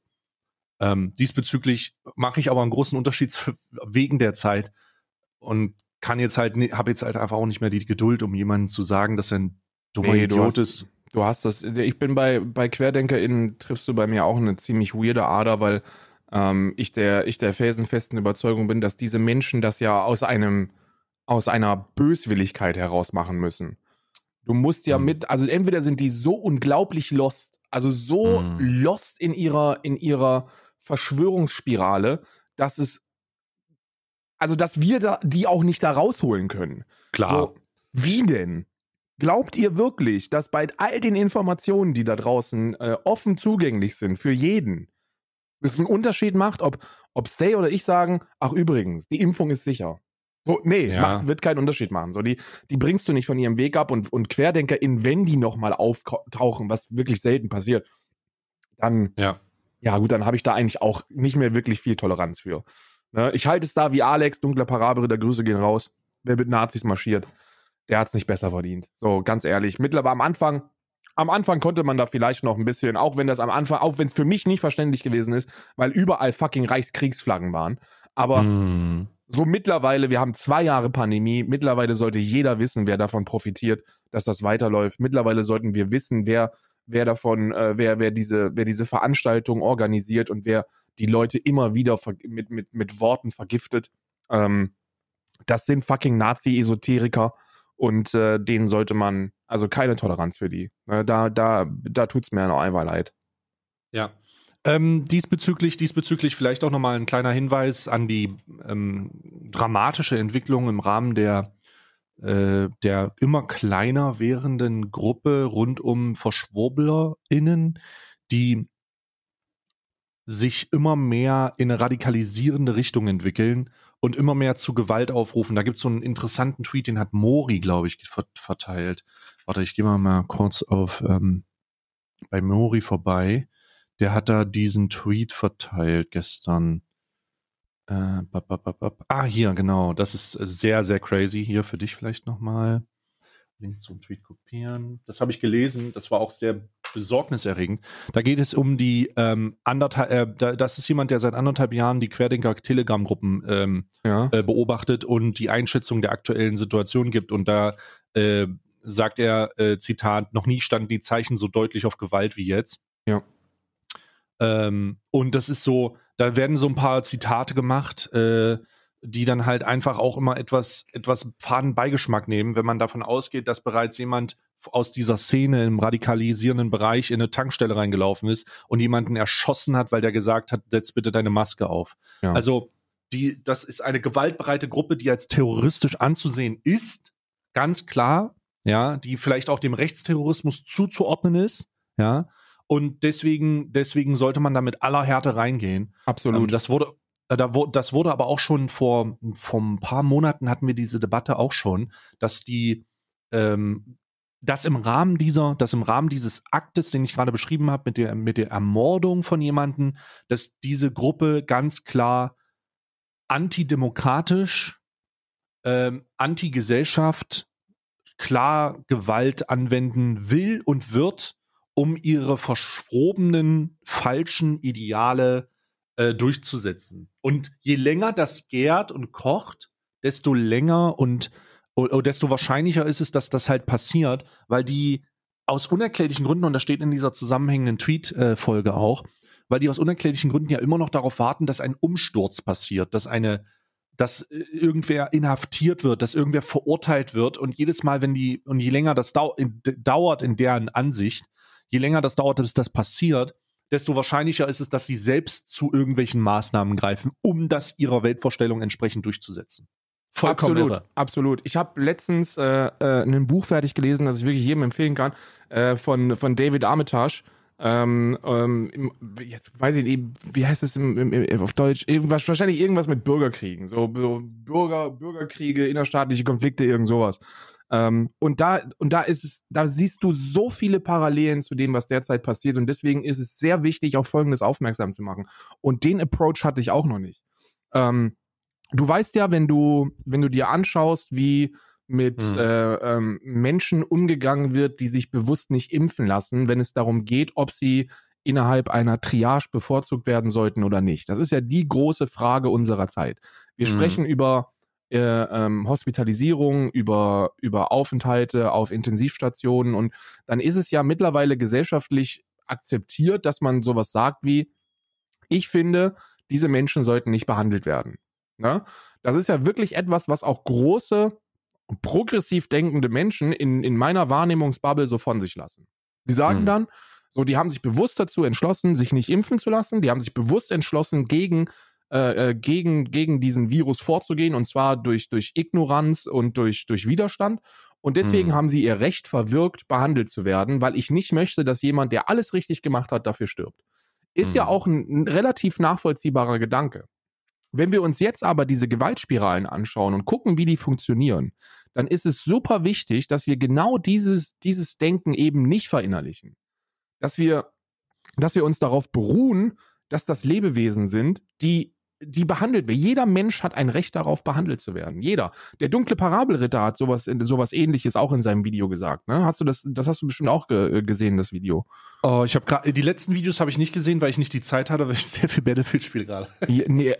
Ähm, diesbezüglich mache ich aber einen großen Unterschied wegen der Zeit und kann jetzt halt, habe jetzt halt einfach auch nicht mehr die Geduld, um jemanden zu sagen, dass er ein dummer nee, Idiot ist. Du hast das, ich bin bei, bei QuerdenkerInnen, triffst du bei mir auch eine ziemlich weirde Ader, weil ähm, ich, der, ich der felsenfesten Überzeugung bin, dass diese Menschen das ja aus einem, aus einer Böswilligkeit heraus machen müssen. Du musst ja mhm. mit, also entweder sind die so unglaublich lost, also so mhm. lost in ihrer, in ihrer Verschwörungsspirale, dass es also dass wir da, die auch nicht da rausholen können. Klar. So, wie denn? Glaubt ihr wirklich, dass bei all den Informationen, die da draußen äh, offen zugänglich sind für jeden, es einen Unterschied macht, ob, ob Stay oder ich sagen, ach übrigens, die Impfung ist sicher. So, nee, ja. macht, wird keinen Unterschied machen. So, die, die bringst du nicht von ihrem Weg ab und, und QuerdenkerInnen, wenn die nochmal auftauchen, was wirklich selten passiert, dann, ja, ja gut, dann habe ich da eigentlich auch nicht mehr wirklich viel Toleranz für. Ne? Ich halte es da wie Alex, dunkler Parabelritter, Grüße gehen raus. Wer mit Nazis marschiert, der hat es nicht besser verdient. So, ganz ehrlich. Mittlerweile am Anfang, am Anfang konnte man da vielleicht noch ein bisschen, auch wenn das am Anfang, auch wenn es für mich nicht verständlich gewesen ist, weil überall fucking Reichskriegsflaggen waren. Aber mm. so mittlerweile, wir haben zwei Jahre Pandemie, mittlerweile sollte jeder wissen, wer davon profitiert, dass das weiterläuft. Mittlerweile sollten wir wissen, wer, wer davon, äh, wer, wer diese, wer diese Veranstaltung organisiert und wer die Leute immer wieder mit, mit, mit Worten vergiftet. Ähm, das sind fucking Nazi-Esoteriker und äh, denen sollte man, also keine Toleranz für die. Äh, da da, da tut es mir noch einmal leid. Ja. Ähm, diesbezüglich, diesbezüglich vielleicht auch nochmal ein kleiner Hinweis an die ähm, dramatische Entwicklung im Rahmen der, äh, der immer kleiner werdenden Gruppe rund um VerschwurblerInnen, die sich immer mehr in eine radikalisierende Richtung entwickeln und immer mehr zu Gewalt aufrufen. Da gibt es so einen interessanten Tweet, den hat Mori, glaube ich, verteilt. Warte, ich gehe mal, kurz auf ähm, bei Mori vorbei. Der hat da diesen Tweet verteilt gestern. Äh, ah, hier, genau. Das ist sehr, sehr crazy. Hier für dich vielleicht nochmal. Link zum Tweet kopieren. Das habe ich gelesen. Das war auch sehr besorgniserregend. Da geht es um die ähm, anderthalb, äh, da, das ist jemand, der seit anderthalb Jahren die Querdenker-Telegram-Gruppen ähm, ja. äh, beobachtet und die Einschätzung der aktuellen Situation gibt. Und da äh, sagt er, äh, Zitat, noch nie standen die Zeichen so deutlich auf Gewalt wie jetzt. Ja. Ähm, und das ist so, da werden so ein paar Zitate gemacht, äh, die dann halt einfach auch immer etwas, etwas faden Beigeschmack nehmen, wenn man davon ausgeht, dass bereits jemand aus dieser Szene im radikalisierenden Bereich in eine Tankstelle reingelaufen ist und jemanden erschossen hat, weil der gesagt hat, setz bitte deine Maske auf. Ja. Also die, das ist eine gewaltbereite Gruppe, die als terroristisch anzusehen ist, ganz klar, ja, die vielleicht auch dem Rechtsterrorismus zuzuordnen ist, ja, und deswegen, deswegen sollte man da mit aller Härte reingehen. Absolut. Ähm, das wurde, äh, das wurde aber auch schon vor, vor ein paar Monaten hatten wir diese Debatte auch schon, dass die, ähm, dass im Rahmen dieser, dass im Rahmen dieses Aktes, den ich gerade beschrieben habe, mit der, mit der Ermordung von jemanden, dass diese Gruppe ganz klar antidemokratisch, ähm, antigesellschaft, klar Gewalt anwenden will und wird, um ihre verschrobenen, falschen Ideale äh, durchzusetzen. Und je länger das gärt und kocht, desto länger und desto wahrscheinlicher ist es, dass das halt passiert, weil die aus unerklärlichen Gründen, und das steht in dieser zusammenhängenden Tweet-Folge auch, weil die aus unerklärlichen Gründen ja immer noch darauf warten, dass ein Umsturz passiert, dass eine, dass äh, irgendwer inhaftiert wird, dass irgendwer verurteilt wird. Und jedes Mal, wenn die, und je länger das dauert in deren Ansicht, je länger das dauert, bis das passiert, desto wahrscheinlicher ist es, dass sie selbst zu irgendwelchen Maßnahmen greifen, um das ihrer Weltvorstellung entsprechend durchzusetzen. Vollkommen absolut, irre. absolut. Ich habe letztens äh, äh, ein Buch fertig gelesen, das ich wirklich jedem empfehlen kann, äh, von, von David Armitage. Ähm, ähm, jetzt weiß ich nicht, wie heißt es im, im, auf Deutsch? Irgendwas, wahrscheinlich irgendwas mit Bürgerkriegen. So, so Bürger, Bürgerkriege, innerstaatliche Konflikte, irgend sowas. Ähm, und da, und da ist es, da siehst du so viele Parallelen zu dem, was derzeit passiert. Und deswegen ist es sehr wichtig, auf Folgendes aufmerksam zu machen. Und den Approach hatte ich auch noch nicht. Ähm, du weißt ja, wenn du, wenn du dir anschaust, wie mit mhm. äh, ähm, Menschen umgegangen wird, die sich bewusst nicht impfen lassen, wenn es darum geht, ob sie innerhalb einer Triage bevorzugt werden sollten oder nicht. Das ist ja die große Frage unserer Zeit. Wir mhm. sprechen über äh, ähm, Hospitalisierung, über, über Aufenthalte auf Intensivstationen. Und dann ist es ja mittlerweile gesellschaftlich akzeptiert, dass man sowas sagt wie, ich finde, diese Menschen sollten nicht behandelt werden. Ja? Das ist ja wirklich etwas, was auch große, progressiv denkende Menschen in, in meiner Wahrnehmungsbubble so von sich lassen. Die sagen hm. dann, so, die haben sich bewusst dazu entschlossen, sich nicht impfen zu lassen. Die haben sich bewusst entschlossen, gegen äh, äh, gegen, gegen diesen Virus vorzugehen, und zwar durch, durch Ignoranz und durch, durch Widerstand. Und deswegen hm. haben sie ihr Recht verwirkt, behandelt zu werden, weil ich nicht möchte, dass jemand, der alles richtig gemacht hat, dafür stirbt. Ist hm. ja auch ein, ein relativ nachvollziehbarer Gedanke. Wenn wir uns jetzt aber diese Gewaltspiralen anschauen und gucken, wie die funktionieren, dann ist es super wichtig, dass wir genau dieses, dieses Denken eben nicht verinnerlichen. Dass wir, dass wir uns darauf beruhen, dass das Lebewesen sind, die die behandelt wird. Jeder Mensch hat ein Recht darauf, behandelt zu werden. Jeder. Der dunkle Parabelritter hat sowas, sowas ähnliches auch in seinem Video gesagt. Ne? Hast du das, das hast du bestimmt auch ge gesehen, das Video. Oh, ich habe gerade, die letzten Videos habe ich nicht gesehen, weil ich nicht die Zeit hatte, weil ich sehr viel Battlefield spiele gerade. Ja, nee.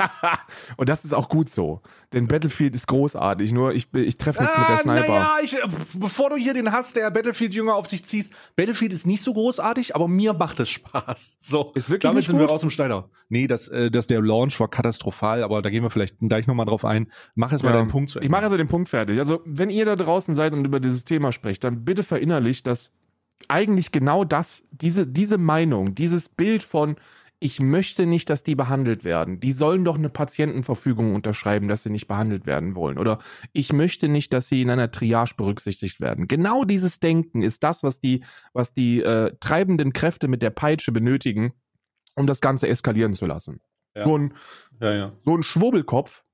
Und das ist auch gut so. Denn Battlefield ist großartig. Nur ich, ich treffe nichts ah, mit der ah, Sniper. Naja, ich, bevor du hier den Hass der Battlefield-Jünger auf dich ziehst, Battlefield ist nicht so großartig, aber mir macht es Spaß. So, ist wirklich damit sind gut? wir raus dem Steiner. Nee, das, äh, das der der Launch war katastrophal, aber da gehen wir vielleicht gleich nochmal drauf ein. Mach jetzt mal ja. deinen Punkt zu Ende. Ich mache also den Punkt fertig. Also, wenn ihr da draußen seid und über dieses Thema sprecht, dann bitte verinnerlicht, dass eigentlich genau das, diese, diese Meinung, dieses Bild von, ich möchte nicht, dass die behandelt werden. Die sollen doch eine Patientenverfügung unterschreiben, dass sie nicht behandelt werden wollen. Oder ich möchte nicht, dass sie in einer Triage berücksichtigt werden. Genau dieses Denken ist das, was die, was die äh, treibenden Kräfte mit der Peitsche benötigen, um das Ganze eskalieren zu lassen. Ja. So, ein, ja, ja. so ein Schwurbelkopf,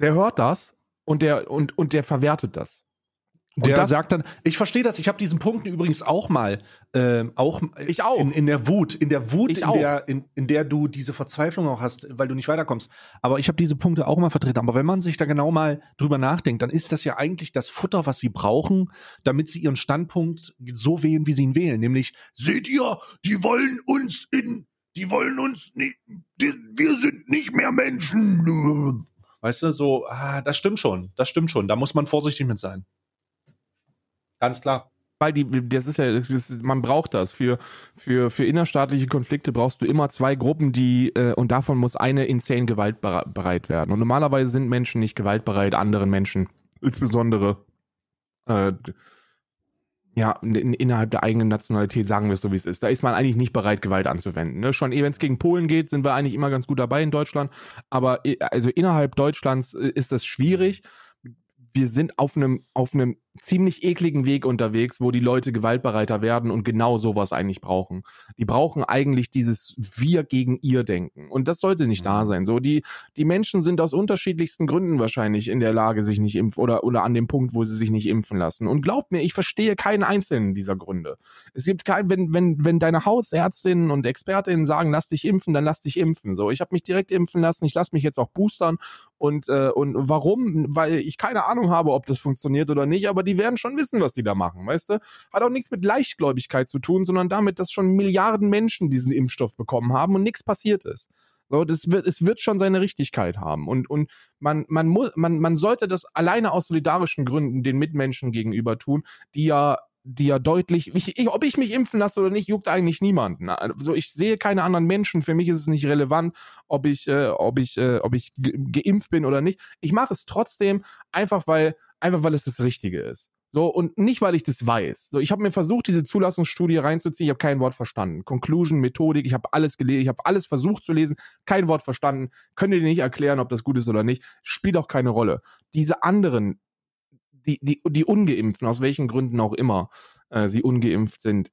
der hört das und der, und, und der verwertet das. Der das, sagt dann, ich verstehe das, ich habe diesen Punkt übrigens auch mal, äh, auch, ich auch. In, in, der Wut, in der Wut, in der, in, in der du diese Verzweiflung auch hast, weil du nicht weiterkommst. Aber ich habe diese Punkte auch mal vertreten. Aber wenn man sich da genau mal drüber nachdenkt, dann ist das ja eigentlich das Futter, was sie brauchen, damit sie ihren Standpunkt so wählen, wie sie ihn wählen. Nämlich, seht ihr, die wollen uns in, die wollen uns nicht, die, wir sind nicht mehr Menschen. Weißt du, so, ah, das stimmt schon, das stimmt schon. Da muss man vorsichtig mit sein. Ganz klar. Weil die, das ist ja, das ist, man braucht das. Für, für, für innerstaatliche Konflikte brauchst du immer zwei Gruppen, die, äh, und davon muss eine insane gewaltbereit werden. Und normalerweise sind Menschen nicht gewaltbereit, anderen Menschen, insbesondere, äh, ja, in, innerhalb der eigenen Nationalität, sagen wir es so, wie es ist. Da ist man eigentlich nicht bereit, Gewalt anzuwenden. Ne? Schon eh, wenn es gegen Polen geht, sind wir eigentlich immer ganz gut dabei in Deutschland. Aber äh, also innerhalb Deutschlands äh, ist das schwierig. Wir sind auf einem, auf einem ziemlich ekligen Weg unterwegs, wo die Leute gewaltbereiter werden und genau sowas eigentlich brauchen. Die brauchen eigentlich dieses Wir gegen ihr Denken. Und das sollte nicht da mhm. sein. So, die, die Menschen sind aus unterschiedlichsten Gründen wahrscheinlich in der Lage, sich nicht impfen oder, oder an dem Punkt, wo sie sich nicht impfen lassen. Und glaubt mir, ich verstehe keinen einzelnen dieser Gründe. Es gibt keinen, wenn, wenn, wenn deine Hausärztinnen und Expertinnen sagen, lass dich impfen, dann lass dich impfen. So, ich habe mich direkt impfen lassen, ich lasse mich jetzt auch boostern. Und, äh, und warum? Weil ich keine Ahnung habe, ob das funktioniert oder nicht, aber aber die werden schon wissen, was die da machen, weißt du? Hat auch nichts mit Leichtgläubigkeit zu tun, sondern damit, dass schon Milliarden Menschen diesen Impfstoff bekommen haben und nichts passiert ist. So, das wird, es wird schon seine Richtigkeit haben. Und, und man, man, muss, man, man sollte das alleine aus solidarischen Gründen den Mitmenschen gegenüber tun, die ja die ja deutlich, ich, ich, ob ich mich impfen lasse oder nicht, juckt eigentlich niemanden. Also ich sehe keine anderen Menschen. Für mich ist es nicht relevant, ob ich, äh, ob ich, äh, ob ich geimpft bin oder nicht. Ich mache es trotzdem einfach, weil einfach weil es das Richtige ist. So, und nicht, weil ich das weiß. So, ich habe mir versucht, diese Zulassungsstudie reinzuziehen, ich habe kein Wort verstanden. Conclusion, Methodik, ich habe alles gelesen, ich habe alles versucht zu lesen, kein Wort verstanden. Könnt ihr dir nicht erklären, ob das gut ist oder nicht. Spielt auch keine Rolle. Diese anderen, die, die, die Ungeimpften, aus welchen Gründen auch immer äh, sie ungeimpft sind,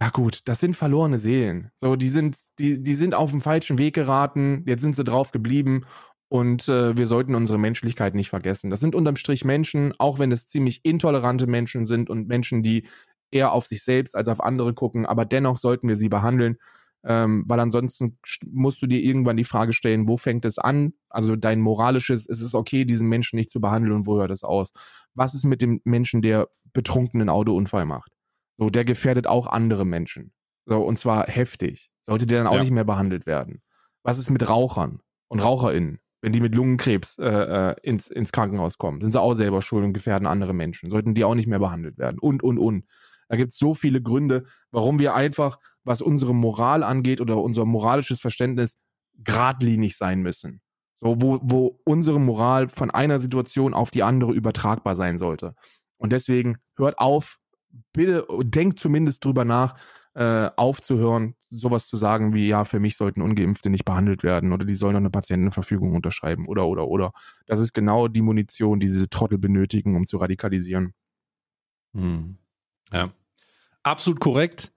ja gut, das sind verlorene Seelen. So, die sind, die, die sind auf dem falschen Weg geraten, jetzt sind sie drauf geblieben und äh, wir sollten unsere Menschlichkeit nicht vergessen. Das sind unterm Strich Menschen, auch wenn es ziemlich intolerante Menschen sind und Menschen, die eher auf sich selbst als auf andere gucken, aber dennoch sollten wir sie behandeln, ähm, weil ansonsten musst du dir irgendwann die Frage stellen, wo fängt es an? Also dein moralisches, ist es okay, diesen Menschen nicht zu behandeln und wo hört es aus? Was ist mit dem Menschen, der betrunkenen Autounfall macht? So, der gefährdet auch andere Menschen. So, und zwar heftig. Sollte der dann auch ja. nicht mehr behandelt werden? Was ist mit Rauchern und RaucherInnen? Wenn die mit Lungenkrebs äh, äh, ins, ins Krankenhaus kommen, sind sie auch selber schuld und gefährden andere Menschen. Sollten die auch nicht mehr behandelt werden. Und, und, und. Da gibt es so viele Gründe, warum wir einfach, was unsere Moral angeht oder unser moralisches Verständnis, geradlinig sein müssen. So, wo, wo unsere Moral von einer Situation auf die andere übertragbar sein sollte. Und deswegen hört auf, bitte denkt zumindest drüber nach, äh, aufzuhören, sowas zu sagen wie, ja, für mich sollten Ungeimpfte nicht behandelt werden oder die sollen noch eine Patientenverfügung unterschreiben oder, oder, oder. Das ist genau die Munition, die diese Trottel benötigen, um zu radikalisieren. Hm. Ja. Absolut korrekt.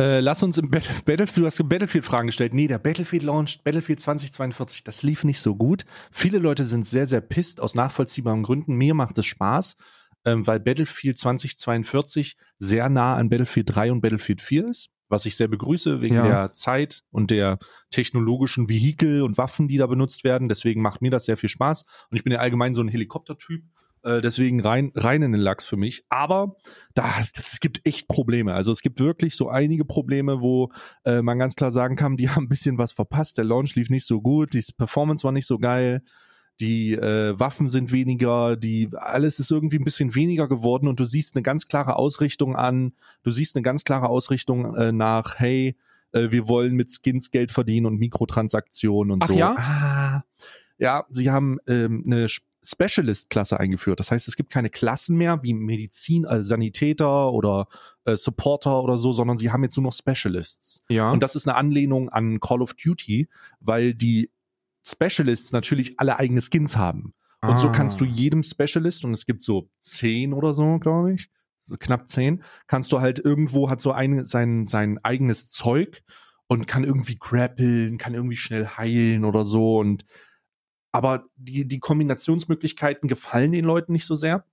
Äh, lass uns im Battle Battlefield, du hast Battlefield-Fragen gestellt. Nee, der Battlefield Launch, Battlefield 2042, das lief nicht so gut. Viele Leute sind sehr, sehr pisst aus nachvollziehbaren Gründen. Mir macht es Spaß ähm, weil Battlefield 2042 sehr nah an Battlefield 3 und Battlefield 4 ist, was ich sehr begrüße wegen ja. der Zeit und der technologischen Vehikel und Waffen, die da benutzt werden. Deswegen macht mir das sehr viel Spaß. Und ich bin ja allgemein so ein Helikoptertyp. Äh, deswegen rein, rein in den Lachs für mich. Aber da, es gibt echt Probleme. Also es gibt wirklich so einige Probleme, wo äh, man ganz klar sagen kann, die haben ein bisschen was verpasst. Der Launch lief nicht so gut, die Performance war nicht so geil die äh, Waffen sind weniger, die alles ist irgendwie ein bisschen weniger geworden und du siehst eine ganz klare Ausrichtung an, du siehst eine ganz klare Ausrichtung äh, nach, hey, äh, wir wollen mit Skins Geld verdienen und Mikrotransaktionen und Ach so. Ja? Ah, ja, sie haben ähm, eine Specialist-Klasse eingeführt. Das heißt, es gibt keine Klassen mehr wie Medizin, also Sanitäter oder äh, Supporter oder so, sondern sie haben jetzt nur noch Specialists. Ja. Und das ist eine Anlehnung an Call of Duty, weil die Specialists natürlich alle eigene Skins haben. Und ah. so kannst du ah. jedem Specialist, und es gibt so zehn oder so, glaube ich, so knapp zehn, kannst du halt irgendwo, hat so ein, sein, sein eigenes Zeug und kann irgendwie grappeln, kann irgendwie schnell heilen oder so. Und aber die, die Kombinationsmöglichkeiten gefallen den Leuten nicht so sehr.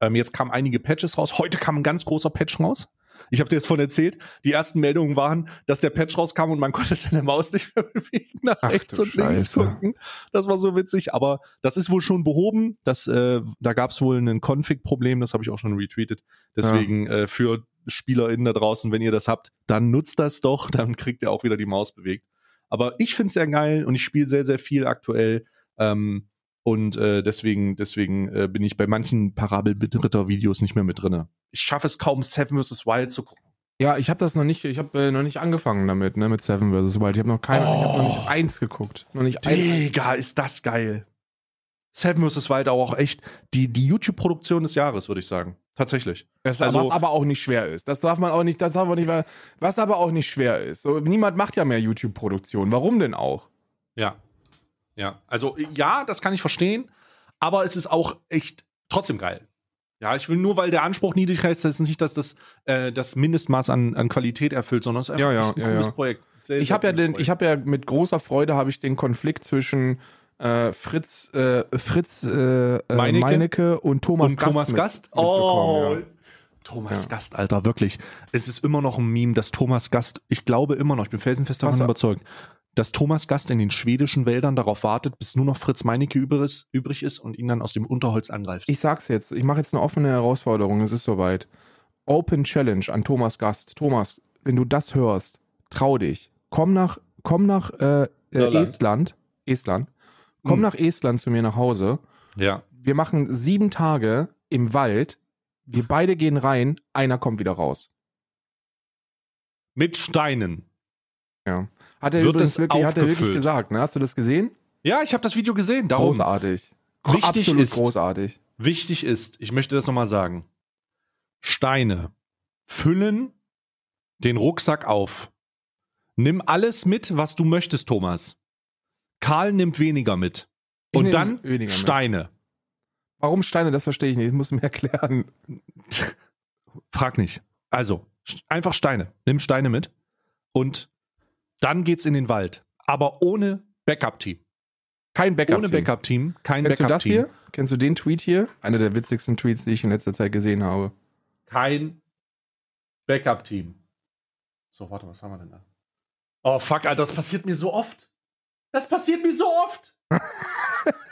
Ähm, jetzt kamen einige Patches raus. Heute kam ein ganz großer Patch raus. Ich habe dir jetzt von erzählt, die ersten Meldungen waren, dass der Patch rauskam und man konnte seine Maus nicht mehr bewegen, nach Ach, rechts und links Scheiße. gucken. Das war so witzig, aber das ist wohl schon behoben. Das, äh, da gab es wohl ein Config-Problem, das habe ich auch schon retweetet. Deswegen äh, für SpielerInnen da draußen, wenn ihr das habt, dann nutzt das doch, dann kriegt ihr auch wieder die Maus bewegt. Aber ich finde es sehr geil und ich spiele sehr, sehr viel aktuell. Ähm, und äh, deswegen, deswegen äh, bin ich bei manchen Parabel-Ritter-Videos nicht mehr mit drinne. Ich schaffe es kaum, Seven vs. Wild zu gucken. Ja, ich habe das noch nicht, ich habe äh, noch nicht angefangen damit, ne, mit Seven vs. Wild. Ich habe noch keine, ich habe noch nicht eins geguckt. Noch nicht ein, Digga, ist das geil. Seven vs. Wild auch echt die, die YouTube-Produktion des Jahres, würde ich sagen. Tatsächlich. Das, Also- was aber auch nicht schwer ist. Das darf man auch nicht, das darf man nicht, was aber auch nicht schwer ist. So, niemand macht ja mehr YouTube-Produktion. Warum denn auch? Ja. Ja. Also, ja, das kann ich verstehen, aber es ist auch echt trotzdem geil. Ja, ich will nur, weil der Anspruch niedrig heißt, das ist nicht, dass das äh, das Mindestmaß an, an Qualität erfüllt, sondern es ist einfach Ja, ja, ein ja, cooles ja. Projekt. Sehr, Ich habe ja den, Projekt. ich habe ja mit großer Freude habe ich den Konflikt zwischen äh, Fritz, äh, Fritz äh, äh, Meinecke? Meinecke und Thomas und Gast. Thomas mit- Gast? Oh, ja. Thomas Ja. Gast, Alter, wirklich. Es ist immer noch ein Meme, dass Thomas Gast, ich glaube immer noch, ich bin felsenfest davon Was- überzeugt, dass Thomas Gast in den schwedischen Wäldern darauf wartet, bis nur noch Fritz Meinecke übrig ist, und ihn dann aus dem Unterholz angreift. Ich sag's jetzt, ich mache jetzt eine offene Herausforderung, es ist soweit. Open Challenge an Thomas Gast. Thomas, wenn du das hörst, trau dich. Komm nach, komm nach äh, äh. Estland. Estland. Komm Hm. nach Estland zu mir nach Hause. ja. Wir machen sieben Tage im Wald. Wir beide gehen rein, einer kommt wieder raus. Mit Steinen. Ja. Hat er Wird übrigens wirklich, hat er wirklich gesagt, ne? Hast du das gesehen? Ja, ich habe das Video gesehen. Darum Großartig. Wichtig Absolut ist- großartig. wichtig ist, ich möchte das nochmal sagen. Steine füllen den Rucksack auf. Nimm alles mit, was du möchtest, Thomas. Karl nimmt weniger mit. Ich Und dann weniger mit. Steine. Warum Steine? Das verstehe ich nicht. Das musst du mir erklären. Frag nicht. Also, einfach Steine. Nimm Steine mit. Und dann geht's in den Wald. Aber ohne Backup-Team. Kein Backup. Ohne Backup-Team. Kein Kennst du das Backup-Team. hier? Kennst du den Tweet hier? Einer der witzigsten Tweets, die ich in letzter Zeit gesehen habe. Kein Backup-Team. So, warte, was haben wir denn da? Oh, fuck, Alter, das passiert mir so oft. Das passiert mir so oft.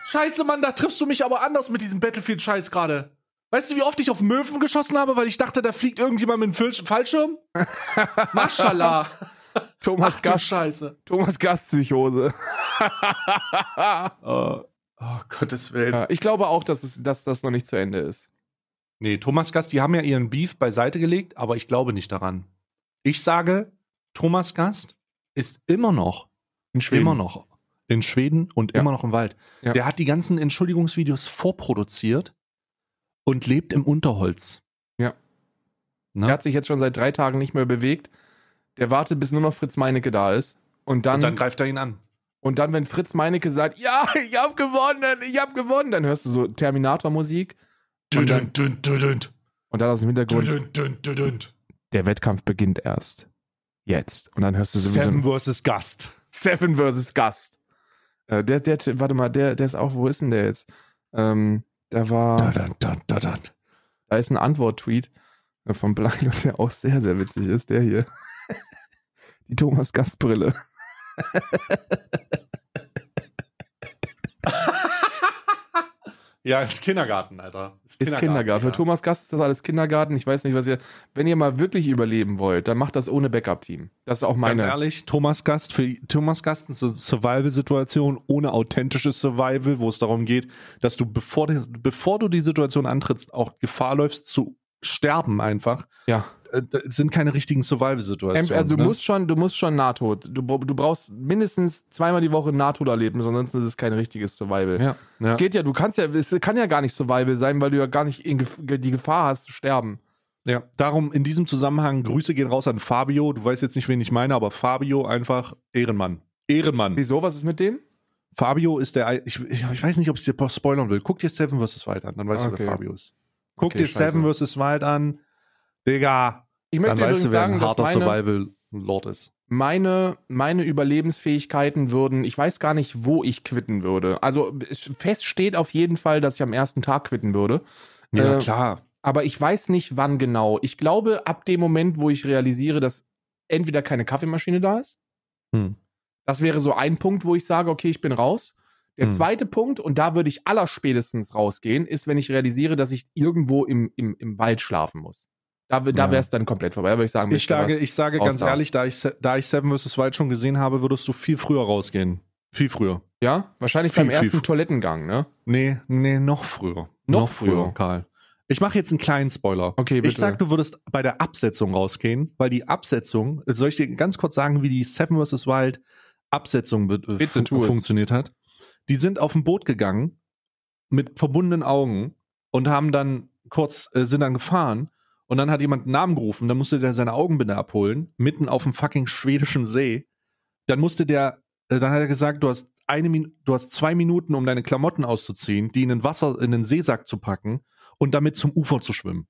Scheiße, Mann, da triffst du mich aber anders mit diesem Battlefield-Scheiß gerade. Weißt du, wie oft ich auf Möwen geschossen habe, weil ich dachte, da fliegt irgendjemand mit einem Fallschirm? Maschallah. Thomas Ach Gast, Scheiße. Thomas Gast Psychose. Oh, oh, Gottes Willen. Ja, ich glaube auch, dass, es, dass das noch nicht zu Ende ist. Nee, Thomas Gast, die haben ja ihren Beef beiseite gelegt, aber ich glaube nicht daran. Ich sage, Thomas Gast ist immer noch In Immer noch in Schweden und Ja. immer noch im Wald. Ja. Der hat die ganzen Entschuldigungsvideos vorproduziert und lebt im Unterholz. Ja. Ne? Er hat sich jetzt schon seit drei Tagen nicht mehr bewegt. Der wartet, bis nur noch Fritz Meinecke da ist. Und dann, und dann greift er ihn an. und dann, wenn Fritz Meinecke sagt, ja, ich hab gewonnen, ich hab gewonnen, dann hörst du so Terminator-Musik. Und dann, und dann aus dem Hintergrund, der Wettkampf beginnt erst. Jetzt. Und dann hörst du sowieso Seven versus Gast. Seven versus Gast. Äh, der, der, warte mal, der, der ist auch, wo ist denn der jetzt? Ähm, da war, Da, da, da, da, da. da ist ein Antwort-Tweet äh, von Blacklot, der auch sehr, sehr witzig ist, der hier. Die Thomas Gast-Brille. Ja, ist Kindergarten, Alter. Ist Kindergarten. Für ja. Thomas Gast ist das alles Kindergarten. Ich weiß nicht, was ihr. Wenn ihr mal wirklich überleben wollt, dann macht das ohne Backup-Team. Das ist auch Ganz meine. ehrlich, Thomas Gast, für Thomas Gast ist eine Survival-Situation ohne authentisches Survival, wo es darum geht, dass du, bevor, bevor du die Situation antrittst, auch Gefahr läufst zu sterben einfach. Ja. Äh, sind keine richtigen Survival-Situationen. Also, du, ne? musst schon, du musst schon Nahtod. Du, du brauchst mindestens zweimal die Woche ein Nahtoderlebnis, ansonsten ist es kein richtiges Survival. Ja, ja. Es geht ja, du kannst ja, es kann ja gar nicht Survival sein, weil du ja gar nicht in die Gefahr hast zu sterben. ja. Darum in diesem Zusammenhang, Grüße gehen raus an Fabio. Du weißt jetzt nicht, wen ich meine, aber Fabio einfach Ehrenmann. Ehrenmann. Wieso? Was ist mit dem? Fabio ist der, ich, ich weiß nicht, ob ich es dir spoilern will. Guck dir Seven vs. Wild an, dann weißt du, Okay. wer Fabio ist. Guck Okay, dir scheiße. Seven vs. Wild an, Digga. Ich möchte Dann weißt übrigens du, wer sagen, ein dass harter meine, Survival-Lord ist. meine, meine Überlebensfähigkeiten würden, ich weiß gar nicht, wo ich quitten würde. Also es fest steht auf jeden Fall, dass ich am ersten Tag quitten würde. Ja, Äh, klar. Aber ich weiß nicht, wann genau. Ich glaube, ab dem Moment, wo ich realisiere, dass entweder keine Kaffeemaschine da ist, Hm. das wäre so ein Punkt, wo ich sage, okay, ich bin raus. Der Hm. zweite Punkt, und da würde ich allerspätestens rausgehen, ist, wenn ich realisiere, dass ich irgendwo im, im, im Wald schlafen muss. Da, da Ja. wäre es dann komplett vorbei. Würde ich sagen, Ich sage, ich sage ganz ehrlich, da ich, da ich Seven vs. Wild schon gesehen habe, würdest du viel früher rausgehen. Viel früher. ja, wahrscheinlich viel, beim ersten fr- Toilettengang, ne? Nee, nee, noch früher. Noch früher. Karl. Ich mache jetzt einen kleinen Spoiler. Okay, bitte. Ich sag, du würdest bei der Absetzung rausgehen, weil die Absetzung, soll ich dir ganz kurz sagen, wie die Seven vs. Wild Absetzung äh, Bitte fun funktioniert hat? Die sind auf ein Boot gegangen mit verbundenen Augen und haben dann kurz, äh, sind dann gefahren und dann hat jemand einen Namen gerufen, dann musste der seine Augenbinde abholen, mitten auf dem fucking schwedischen See. Dann musste der, äh, dann hat er gesagt, du hast eine Min du hast zwei Minuten, um deine Klamotten auszuziehen, die in den Wasser, in den Seesack zu packen und damit zum Ufer zu schwimmen.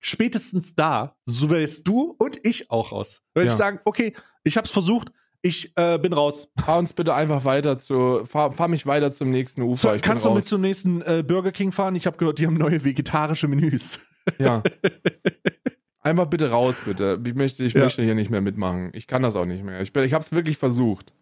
Spätestens da, so wärst du und ich auch raus. Würde Ja. ich sagen, okay, ich hab's versucht, ich äh, bin raus. Fahr uns bitte einfach weiter zu, fahr, fahr mich weiter zum nächsten Ufer. So, kannst du mit zum nächsten äh, Burger King fahren? Ich habe gehört, die haben neue vegetarische Menüs. Ja. Einfach bitte raus, bitte. Ich möchte, ich Ja. möchte hier nicht mehr mitmachen. Ich kann das auch nicht mehr. Ich, bin- ich habe es wirklich versucht.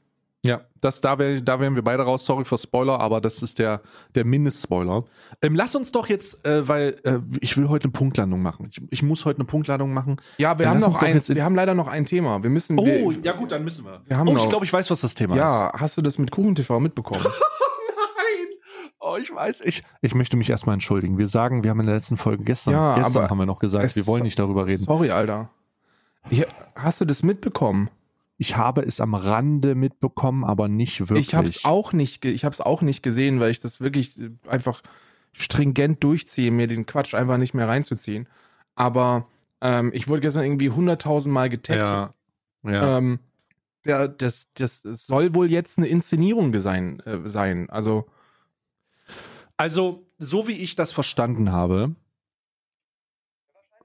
Ja, das, da, wär, da wären wir beide raus. Sorry für Spoiler, aber das ist der, der Mindestspoiler. Ähm, lass uns doch jetzt, äh, weil äh, ich will heute eine Punktlandung machen. Ich, ich muss heute eine Punktlandung machen. Ja, wir Ja, haben noch ein, wir haben leider noch ein Thema. Wir müssen. Oh, wir, ja gut, dann müssen wir. Wir haben oh, ich noch- glaube, ich weiß, was das Thema ist. ja, hast du das mit KuchenTV mitbekommen? Oh, ich weiß, ich, ich möchte mich erstmal entschuldigen. Wir sagen, wir haben in der letzten Folge gestern, Ja, gestern haben wir noch gesagt, es- wir wollen nicht darüber reden. Sorry, Alter. Ich, hast du das mitbekommen? Ich habe es am Rande mitbekommen, aber nicht wirklich. Ich habe es auch nicht, ich habe es auch nicht gesehen, weil ich das wirklich äh, einfach stringent durchziehe, mir den Quatsch einfach nicht mehr reinzuziehen. Aber ähm, ich wurde gestern irgendwie hunderttausend Mal getaggt. Ja. ja. Ähm, der, das, das soll wohl jetzt eine Inszenierung sein. Äh, sein. Also Also, so wie ich das verstanden habe.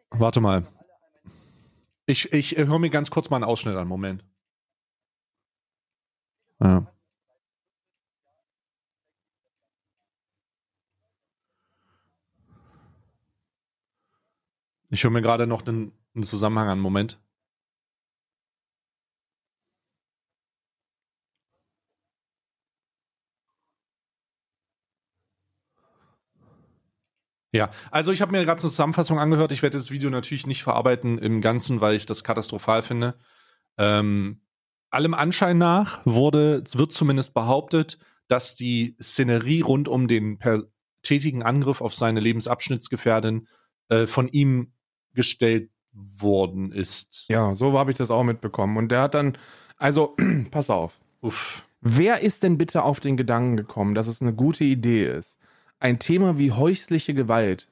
Warte mal. Ich, ich äh, höre mir ganz kurz mal einen Ausschnitt an. Moment. Ja. Ich höre mir gerade noch den, einen Zusammenhang an. Moment. Ja, also ich habe mir gerade eine Zusammenfassung angehört. Ich werde das Video natürlich nicht verarbeiten im Ganzen, weil ich das katastrophal finde. Ähm, allem Anschein nach wurde, wird zumindest behauptet, dass die Szenerie rund um den per tätigen Angriff auf seine Lebensabschnittsgefährdin äh, von ihm gestellt worden ist. ja, so habe ich das auch mitbekommen. Und der hat dann, also pass auf. Uff. Wer ist denn bitte auf den Gedanken gekommen, dass es eine gute Idee ist, ein Thema wie häusliche Gewalt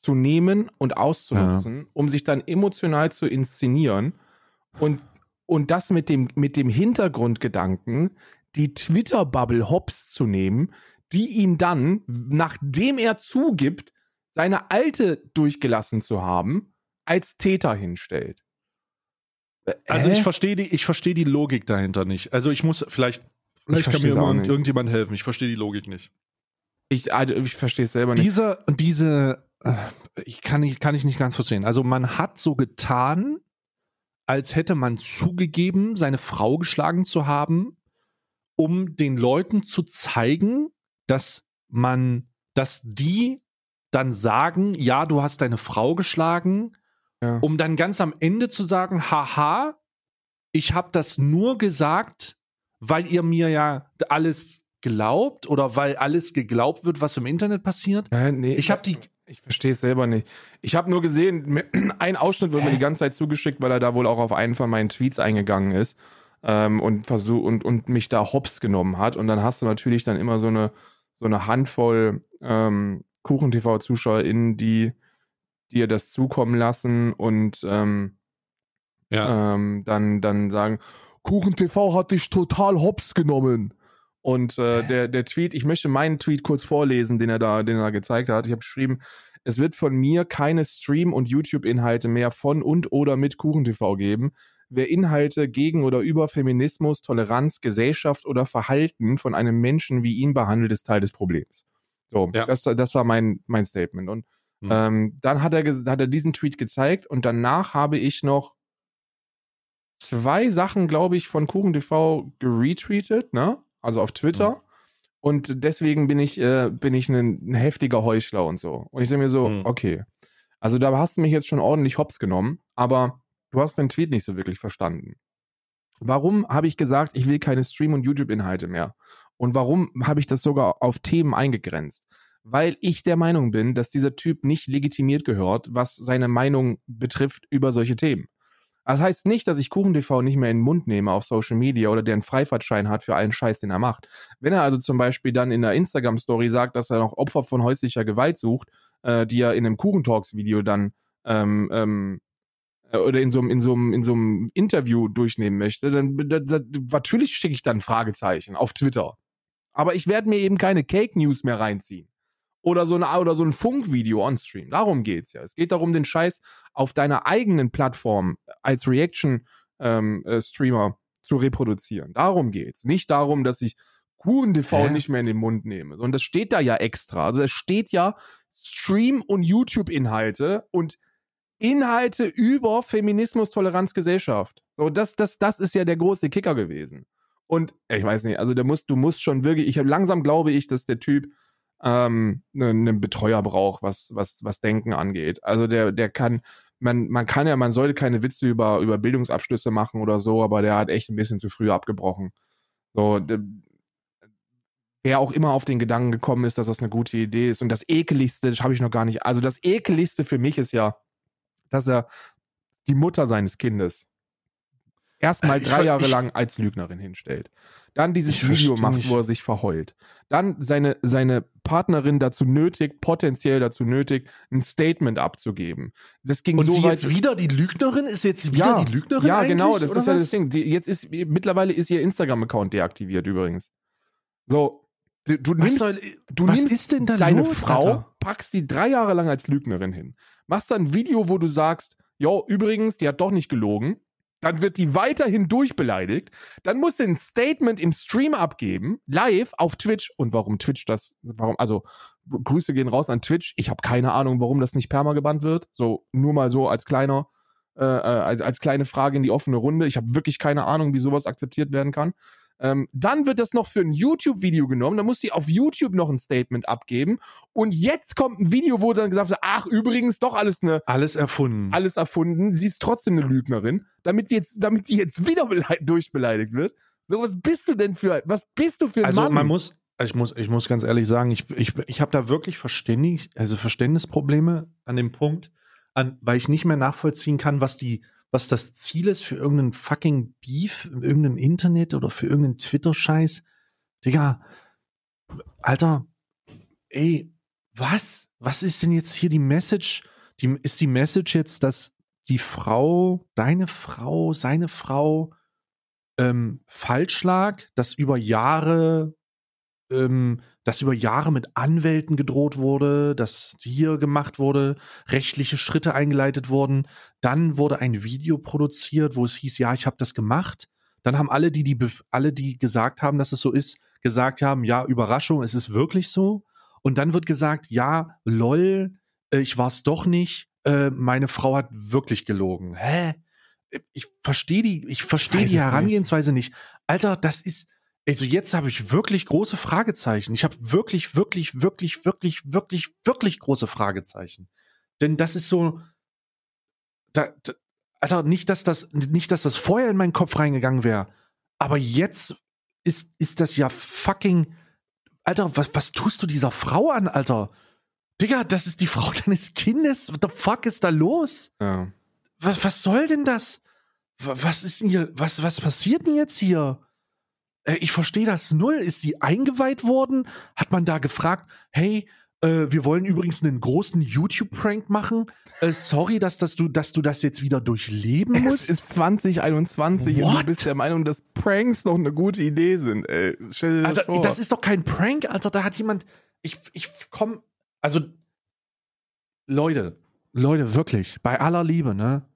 zu nehmen und auszunutzen, um sich dann emotional zu inszenieren und, und das mit dem, mit dem Hintergrundgedanken, die Twitter-Bubble hops zu nehmen, die ihn dann, nachdem er zugibt, seine alte durchgelassen zu haben, als Täter hinstellt. Äh, Also hä? ich verstehe die, ich verstehe die Logik dahinter nicht. Also ich muss vielleicht, vielleicht kann mir irgendjemand helfen. Ich verstehe die Logik nicht. Ich, also ich verstehe es selber nicht. Diese, diese, äh, ich kann nicht, kann ich nicht ganz verstehen. Also man hat so getan, als hätte man zugegeben, seine Frau geschlagen zu haben, um den Leuten zu zeigen, dass man, dass die dann sagen, ja, du hast deine Frau geschlagen, Ja. um dann ganz am Ende zu sagen, haha, ich habe das nur gesagt, weil ihr mir ja alles glaubt oder weil alles geglaubt wird, was im Internet passiert. Ja, nee, Ich habe die Ich verstehe es selber nicht. Ich habe nur gesehen, ein Ausschnitt wird mir die ganze Zeit zugeschickt, weil er da wohl auch auf einen von meinen Tweets eingegangen ist ähm, und, versuch, und, und mich da hops genommen hat. Und dann hast du natürlich dann immer so eine, so eine Handvoll ähm, Kuchen-TV-ZuschauerInnen, die dir das zukommen lassen und ähm, ja. ähm, dann, dann sagen, Kuchen-TV hat dich total hops genommen. Und äh, der, der Tweet, ich möchte meinen Tweet kurz vorlesen, den er da, den er da gezeigt hat. Ich habe geschrieben, es wird von mir keine Stream- und YouTube-Inhalte mehr von und oder mit KuchenTV geben. Wer Inhalte gegen oder über Feminismus, Toleranz, Gesellschaft oder Verhalten von einem Menschen wie ihn behandelt, ist Teil des Problems. So, Ja. das, das war mein, mein Statement. Und Mhm. Ähm, dann hat er, hat er diesen Tweet gezeigt und danach habe ich noch zwei Sachen, glaube ich, von KuchenTV geretweetet, ne? Also auf Twitter. Mhm. Und deswegen bin ich, äh, bin ich ein, ein, heftiger Heuchler und so. Und ich denke mir so, mhm. okay. Also da hast du mich jetzt schon ordentlich hops genommen, aber du hast den Tweet nicht so wirklich verstanden. Warum habe ich gesagt, ich will keine Stream- und YouTube-Inhalte mehr? Und warum habe ich das sogar auf Themen eingegrenzt? Weil ich der Meinung bin, dass dieser Typ nicht legitimiert gehört, was seine Meinung betrifft über solche Themen. Das heißt nicht, dass ich KuchenTV nicht mehr in den Mund nehme auf Social Media oder der einen Freifahrtschein hat für allen Scheiß, den er macht. Wenn er also zum Beispiel dann in der Instagram-Story sagt, dass er noch Opfer von häuslicher Gewalt sucht, äh, die er in einem Kuchentalks-Video dann ähm, ähm, äh, oder in so einem in so einem in so einem Interview durchnehmen möchte, dann da, da, natürlich schicke ich dann Fragezeichen auf Twitter. Aber ich werde mir eben keine Cake News mehr reinziehen oder so, eine, oder so ein Funkvideo on Stream. Darum geht's ja. Es geht darum, den Scheiß auf deiner eigenen Plattform als Reaction-Streamer ähm, äh, zu reproduzieren. Darum geht's. Nicht darum, dass ich Kuchen TV nicht mehr in den Mund nehme. Und das steht da ja extra. Also es steht ja Stream- und YouTube-Inhalte und Inhalte über Feminismus, Toleranz, Gesellschaft. So, das, das, das ist ja der große Kicker gewesen. Und ich weiß nicht, also der muss, du musst schon wirklich, ich habe langsam glaube ich, dass der Typ ähm, einen ne Betreuer braucht, was, was, was Denken angeht. Also der, der kann, man, man kann ja, man sollte keine Witze über, über Bildungsabschlüsse machen oder so, aber der hat echt ein bisschen zu früh abgebrochen. So, der, wer auch immer auf den Gedanken gekommen ist, dass das eine gute Idee ist. Und das ekeligste, das habe ich noch gar nicht, also das ekeligste für mich ist ja, dass er die Mutter seines Kindes erstmal drei Jahre ich, lang als Lügnerin hinstellt. Dann dieses Video macht, nicht. wo er sich verheult. Dann seine, seine Partnerin dazu nötigt, potenziell dazu nötigt, ein Statement abzugeben. Das ging Und so sie weit. jetzt wieder die Lügnerin? Ist jetzt wieder ja, die Lügnerin? Ja, genau, das ist was? ja das Ding. Die, jetzt ist, mittlerweile ist ihr Instagram-Account deaktiviert übrigens. So, du, du nimmst, soll, du nimmst deine los, Frau, Alter? packst sie drei Jahre lang als Lügnerin hin. Machst dann ein Video, wo du sagst, jo, übrigens, die hat doch nicht gelogen dann wird die weiterhin durchbeleidigt, dann muss sie ein Statement im Stream abgeben, live auf Twitch. Und warum Twitch das, warum, also Grüße gehen raus an Twitch. Ich habe keine Ahnung, warum das nicht perma gebannt wird. So, nur mal so als kleiner, äh, äh als, als kleine Frage in die offene Runde. Ich habe wirklich keine Ahnung, wie sowas akzeptiert werden kann. Ähm, dann wird das noch für ein YouTube-Video genommen. Dann muss die auf YouTube noch ein Statement abgeben. Und jetzt kommt ein Video, wo dann gesagt wird, ach, übrigens doch alles eine... Alles erfunden. Alles erfunden. Sie ist trotzdem eine Lügnerin. Damit die jetzt, damit die jetzt wieder durchbeleidigt wird. So, was bist du denn für, was bist du für ein also, Mann? man muss, ich muss, ich muss ganz ehrlich sagen, ich, ich, ich habe da wirklich Verständnis, also Verständnisprobleme an dem Punkt, an, weil ich nicht mehr nachvollziehen kann, was die, was das Ziel ist für irgendeinen fucking Beef in irgendeinem Internet oder für irgendeinen Twitter-Scheiß. Digga, Alter, ey, was? Was ist denn jetzt hier die Message? Die, ist die Message jetzt, dass die Frau, deine Frau, seine Frau ähm, falsch lag, dass über Jahre ähm, dass über Jahre mit Anwälten gedroht wurde, dass hier gemacht wurde, rechtliche Schritte eingeleitet wurden. Dann wurde ein Video produziert, wo es hieß, ja, ich habe das gemacht. Dann haben alle, die, die alle, die gesagt haben, dass es so ist, gesagt haben, ja, Überraschung, es ist wirklich so. Und dann wird gesagt, ja, lol, äh, ich war es doch nicht. Äh, meine Frau hat wirklich gelogen. Hä? Ich verstehe die, ich verstehe die Herangehensweise nicht. nicht. Alter, das ist, also jetzt habe ich wirklich große Fragezeichen. Ich habe wirklich, wirklich, wirklich, wirklich, wirklich, wirklich große Fragezeichen. Denn das ist so, da, da, Alter, nicht, dass das, nicht, dass das vorher in meinen Kopf reingegangen wäre, aber jetzt ist, ist das ja fucking, Alter, was, was tust du dieser Frau an, Alter? Digga, das ist die Frau deines Kindes. What the fuck ist da los? Ja. Was, was soll denn das? Was ist denn hier, was, was passiert denn jetzt hier? Äh, ich verstehe das null. Ist sie eingeweiht worden? Hat man da gefragt, hey, äh, wir wollen übrigens einen großen YouTube-Prank machen. Äh, sorry, dass, dass, du, dass du das jetzt wieder durchleben musst. Es ist 2021 What? und du bist der Meinung, dass Pranks noch eine gute Idee sind. Ey, stell dir das Alter, vor. Das ist doch kein Prank, Alter. Da hat jemand. Ich, ich komm. Also, Leute, Leute, wirklich, bei aller Liebe, ne?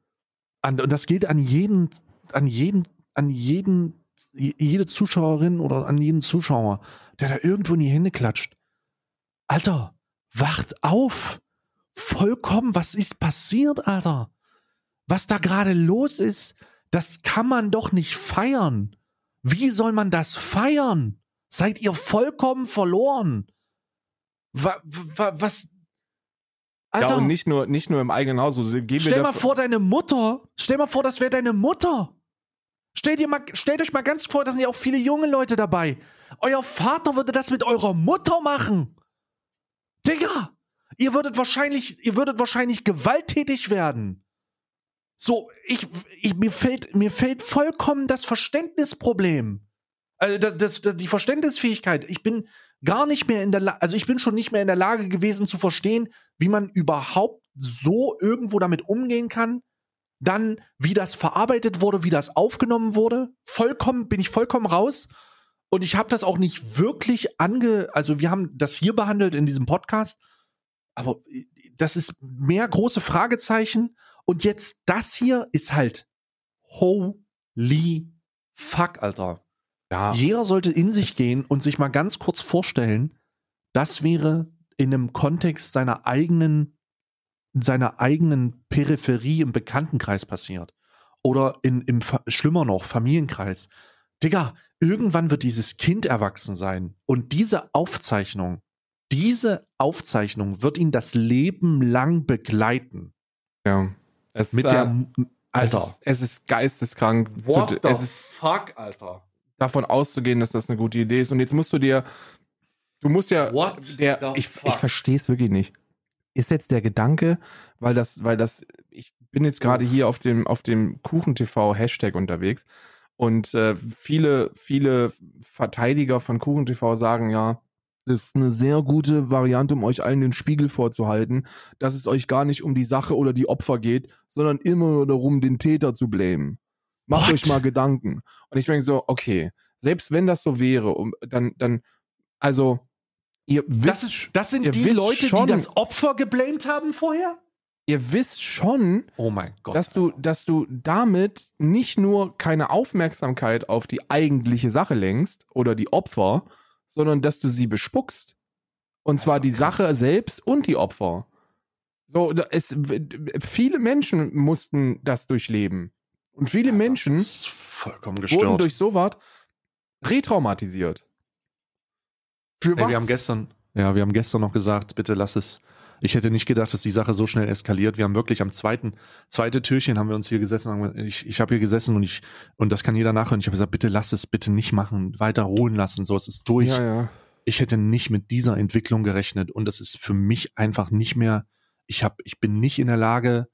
An, und das geht an jeden, an jeden, an jeden jede Zuschauerin oder an jeden Zuschauer, der da irgendwo in die Hände klatscht. Alter, wacht auf! vollkommen, was ist passiert, Alter? Was da gerade los ist, das kann man doch nicht feiern. Wie soll man das feiern? Seid ihr vollkommen verloren? Wa, wa, was? Alter, ja, und nicht nur, nicht nur im eigenen Haus. Also stell mal vor, deine Mutter. Stell mal vor, das wäre deine Mutter. Stell dir mal, stellt euch mal ganz vor, da sind ja auch viele junge Leute dabei. Euer Vater würde das mit eurer Mutter machen. Digga, ihr würdet wahrscheinlich, ihr würdet wahrscheinlich gewalttätig werden. So, ich, ich mir fällt, mir fällt vollkommen das Verständnisproblem. Also das, das, das, die Verständnisfähigkeit. Ich bin gar nicht mehr in der Lage, also ich bin schon nicht mehr in der Lage gewesen zu verstehen, wie man überhaupt so irgendwo damit umgehen kann. Dann, wie das verarbeitet wurde, wie das aufgenommen wurde. Vollkommen, bin ich vollkommen raus. Und ich habe das auch nicht wirklich ange, also wir haben das hier behandelt in diesem Podcast, aber das ist mehr große Fragezeichen. Und jetzt das hier ist halt holy fuck, Alter. Ja. Jeder sollte in sich das gehen und sich mal ganz kurz vorstellen, das wäre in einem Kontext seiner eigenen, seiner eigenen Peripherie im Bekanntenkreis passiert. Oder in, im, schlimmer noch, Familienkreis. Digga, irgendwann wird dieses Kind erwachsen sein. Und diese Aufzeichnung, diese Aufzeichnung wird ihn das Leben lang begleiten. Ja. Es Mit der, äh, Alter. Es ist, es ist geisteskrank. What zu, the es ist fuck, Alter davon auszugehen, dass das eine gute Idee ist. Und jetzt musst du dir, du musst ja, What der, ich, ich verstehe es wirklich nicht. Ist jetzt der Gedanke, weil das, weil das, ich bin jetzt gerade hier auf dem, auf dem KuchenTV Hashtag unterwegs und äh, viele, viele Verteidiger von KuchenTV sagen ja, das ist eine sehr gute Variante, um euch allen den Spiegel vorzuhalten, dass es euch gar nicht um die Sache oder die Opfer geht, sondern immer nur darum, den Täter zu blamen. Macht What? euch mal Gedanken. Und ich denke so, okay, selbst wenn das so wäre, dann, dann, also, ihr wisst, das, ist, das sind die Leute, schon, die das Opfer geblamed haben vorher? Ihr wisst schon, oh mein Gott, dass du, dass du damit nicht nur keine Aufmerksamkeit auf die eigentliche Sache lenkst oder die Opfer, sondern dass du sie bespuckst. Und zwar die krass. Sache selbst und die Opfer. So, es, viele Menschen mussten das durchleben. Und viele Alter, Menschen wurden durch sowas retraumatisiert. Für was? wir haben gestern, ja, wir haben gestern noch gesagt, bitte lass es. Ich hätte nicht gedacht, dass die Sache so schnell eskaliert. Wir haben wirklich am zweiten, zweite Türchen haben wir uns hier gesessen. Ich, ich habe hier gesessen und ich, und das kann jeder nachhören. Ich habe gesagt, bitte lass es, bitte nicht machen, weiter ruhen lassen. So, es ist durch. Ja, ja. Ich hätte nicht mit dieser Entwicklung gerechnet und es ist für mich einfach nicht mehr, ich habe, ich bin nicht in der Lage,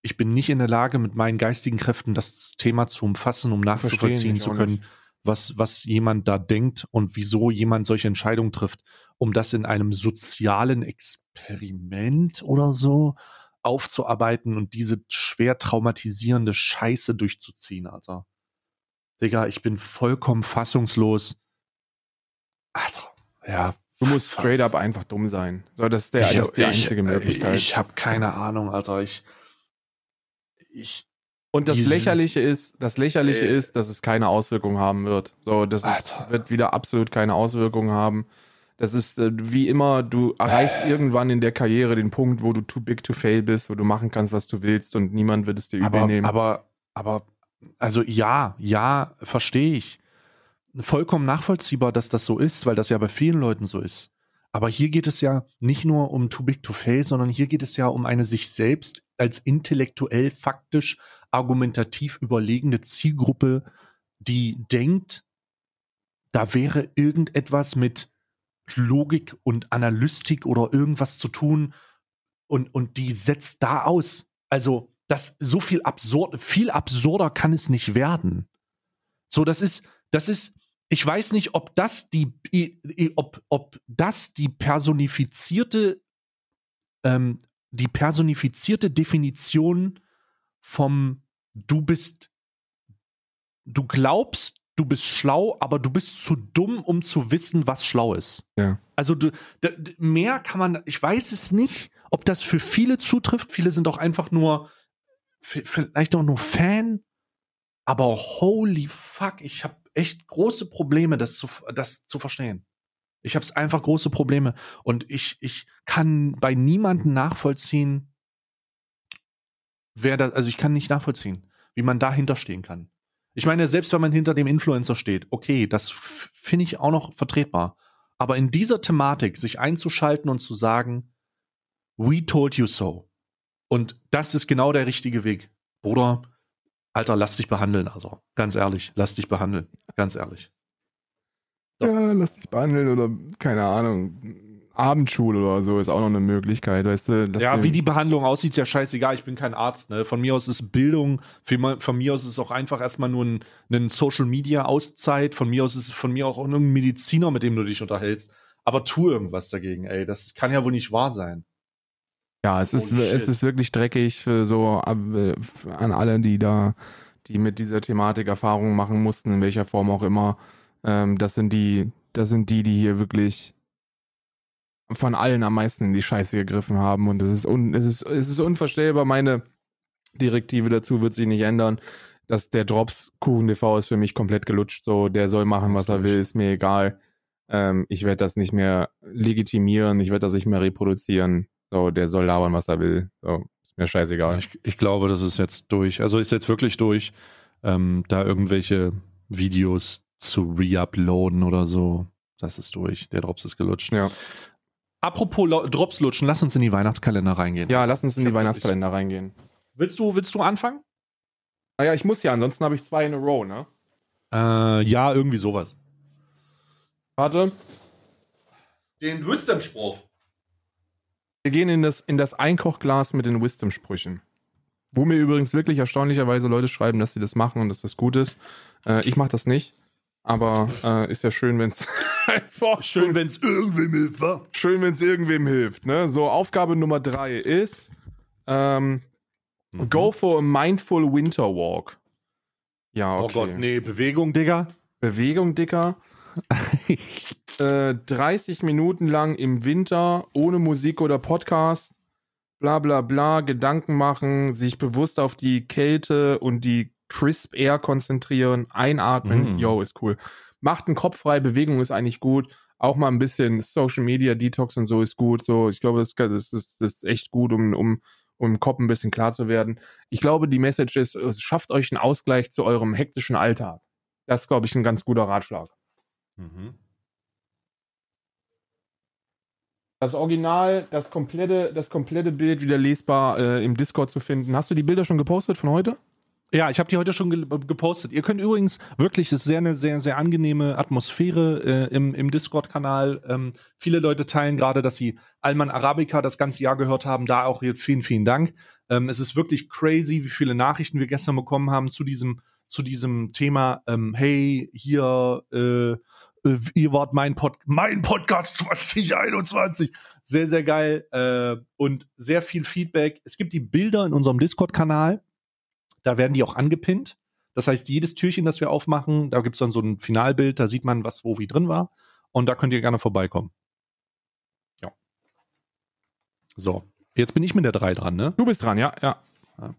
ich bin nicht in der Lage, mit meinen geistigen Kräften das Thema zu umfassen, um nachzuvollziehen zu können, was, was jemand da denkt und wieso jemand solche Entscheidungen trifft, um das in einem sozialen Experiment oder so aufzuarbeiten und diese schwer traumatisierende Scheiße durchzuziehen, Alter. Digga, ich bin vollkommen fassungslos. Alter, ja. Du musst straight up einfach dumm sein. So, das ist, der, ich, das ist die einzige ich, Möglichkeit. Ich, ich habe keine Ahnung, Alter. Ich, ich. Und das Lächerliche ist, das Lächerliche äh, ist, dass es keine Auswirkungen haben wird. So, das ist, wird wieder absolut keine Auswirkungen haben. Das ist äh, wie immer, du erreichst äh. irgendwann in der Karriere den Punkt, wo du too big to fail bist, wo du machen kannst, was du willst und niemand wird es dir aber, übernehmen. Aber, aber, also ja, ja, verstehe ich. Vollkommen nachvollziehbar, dass das so ist, weil das ja bei vielen Leuten so ist. Aber hier geht es ja nicht nur um too big to fail, sondern hier geht es ja um eine sich selbst als intellektuell, faktisch, argumentativ überlegene Zielgruppe, die denkt, da wäre irgendetwas mit Logik und Analystik oder irgendwas zu tun und, und die setzt da aus. Also, das so viel absurd, viel absurder kann es nicht werden. So, das ist, das ist, ich weiß nicht, ob das die, ob, ob das die personifizierte ähm, die personifizierte Definition vom du bist, du glaubst, du bist schlau, aber du bist zu dumm, um zu wissen, was schlau ist. Ja. Also du, mehr kann man, ich weiß es nicht, ob das für viele zutrifft. Viele sind auch einfach nur, vielleicht auch nur Fan. Aber holy fuck, ich habe echt große Probleme, das zu, das zu verstehen. Ich habe einfach große Probleme und ich ich kann bei niemanden nachvollziehen, wer da, also ich kann nicht nachvollziehen, wie man dahinter stehen kann. Ich meine, selbst wenn man hinter dem Influencer steht, okay, das finde ich auch noch vertretbar. Aber in dieser Thematik sich einzuschalten und zu sagen, we told you so. Und das ist genau der richtige Weg. Bruder, Alter, lass dich behandeln, also. Ganz ehrlich, lass dich behandeln. Ganz ehrlich. So. Ja, lass dich behandeln oder keine Ahnung. Abendschule oder so ist auch noch eine Möglichkeit, weißt du? Ja, wie die Behandlung aussieht, ist ja scheißegal. Ich bin kein Arzt, ne? Von mir aus ist Bildung, von mir aus ist es auch einfach erstmal nur ein, ein Social Media Auszeit. Von mir aus ist es von mir auch irgendein Mediziner, mit dem du dich unterhältst. Aber tu irgendwas dagegen, ey. Das kann ja wohl nicht wahr sein. Ja, es ist, es ist wirklich dreckig für so äh, an alle, die da, die mit dieser Thematik Erfahrungen machen mussten, in welcher Form auch immer. Ähm, das sind die, das sind die, die hier wirklich von allen am meisten in die Scheiße gegriffen haben. Und es ist, un, es ist, es ist unvorstellbar. Meine Direktive dazu wird sich nicht ändern. Dass der Drops Kuchen TV ist für mich komplett gelutscht. So, der soll machen, was er will, ist mir egal. Ähm, ich werde das nicht mehr legitimieren, ich werde das nicht mehr reproduzieren. So, der soll labern, was er will. So, ist mir scheißegal. Ich, ich glaube, das ist jetzt durch. Also ist jetzt wirklich durch, ähm, da irgendwelche Videos zu reuploaden oder so. Das ist durch. Der Drops ist gelutscht. Ja. Apropos Drops lutschen, lass uns in die Weihnachtskalender reingehen. Ja, lass uns in die Weihnachtskalender reingehen. Willst du, willst du anfangen? Naja, ah ich muss ja, ansonsten habe ich zwei in a row, ne? Äh, ja, irgendwie sowas. Warte. Den Wisdom-Spruch. Wir gehen in das, in das Einkochglas mit den Wisdom-Sprüchen. Wo mir übrigens wirklich erstaunlicherweise Leute schreiben, dass sie das machen und dass das gut ist. Äh, ich mache das nicht. Aber äh, ist ja schön, wenn es schön, wenn es irgendwem hilft, wa? Schön, wenn es irgendwem hilft. Ne? So, Aufgabe Nummer drei ist ähm, mhm. Go for a mindful winter walk. Ja, okay. Oh Gott, nee, Bewegung, Digga. Bewegung, Digga. äh, 30 Minuten lang im Winter ohne Musik oder Podcast, bla bla bla, Gedanken machen, sich bewusst auf die Kälte und die Crisp Air konzentrieren, einatmen, mm. yo, ist cool. Macht einen Kopf frei, Bewegung ist eigentlich gut. Auch mal ein bisschen Social Media Detox und so ist gut. So, ich glaube, das, das, ist, das ist echt gut, um, um, um im Kopf ein bisschen klar zu werden. Ich glaube, die Message ist, schafft euch einen Ausgleich zu eurem hektischen Alltag. Das ist, glaube ich, ein ganz guter Ratschlag. Mhm. Das Original, das komplette, das komplette Bild wieder lesbar äh, im Discord zu finden. Hast du die Bilder schon gepostet von heute? Ja, ich habe die heute schon ge gepostet. Ihr könnt übrigens wirklich, es ist sehr eine sehr, sehr angenehme Atmosphäre äh, im, im Discord-Kanal. Ähm, viele Leute teilen gerade, dass sie Alman Arabica das ganze Jahr gehört haben. Da auch hier vielen, vielen Dank. Ähm, es ist wirklich crazy, wie viele Nachrichten wir gestern bekommen haben zu diesem, zu diesem Thema. Ähm, hey, hier, äh, äh, ihr wart mein, Pod mein Podcast 2021. Sehr, sehr geil äh, und sehr viel Feedback. Es gibt die Bilder in unserem Discord-Kanal. Da werden die auch angepinnt. Das heißt, jedes Türchen, das wir aufmachen, da gibt's dann so ein Finalbild, da sieht man, was wo wie drin war. Und da könnt ihr gerne vorbeikommen. Ja. So, jetzt bin ich mit der 3 dran, ne? Du bist dran, ja, ja.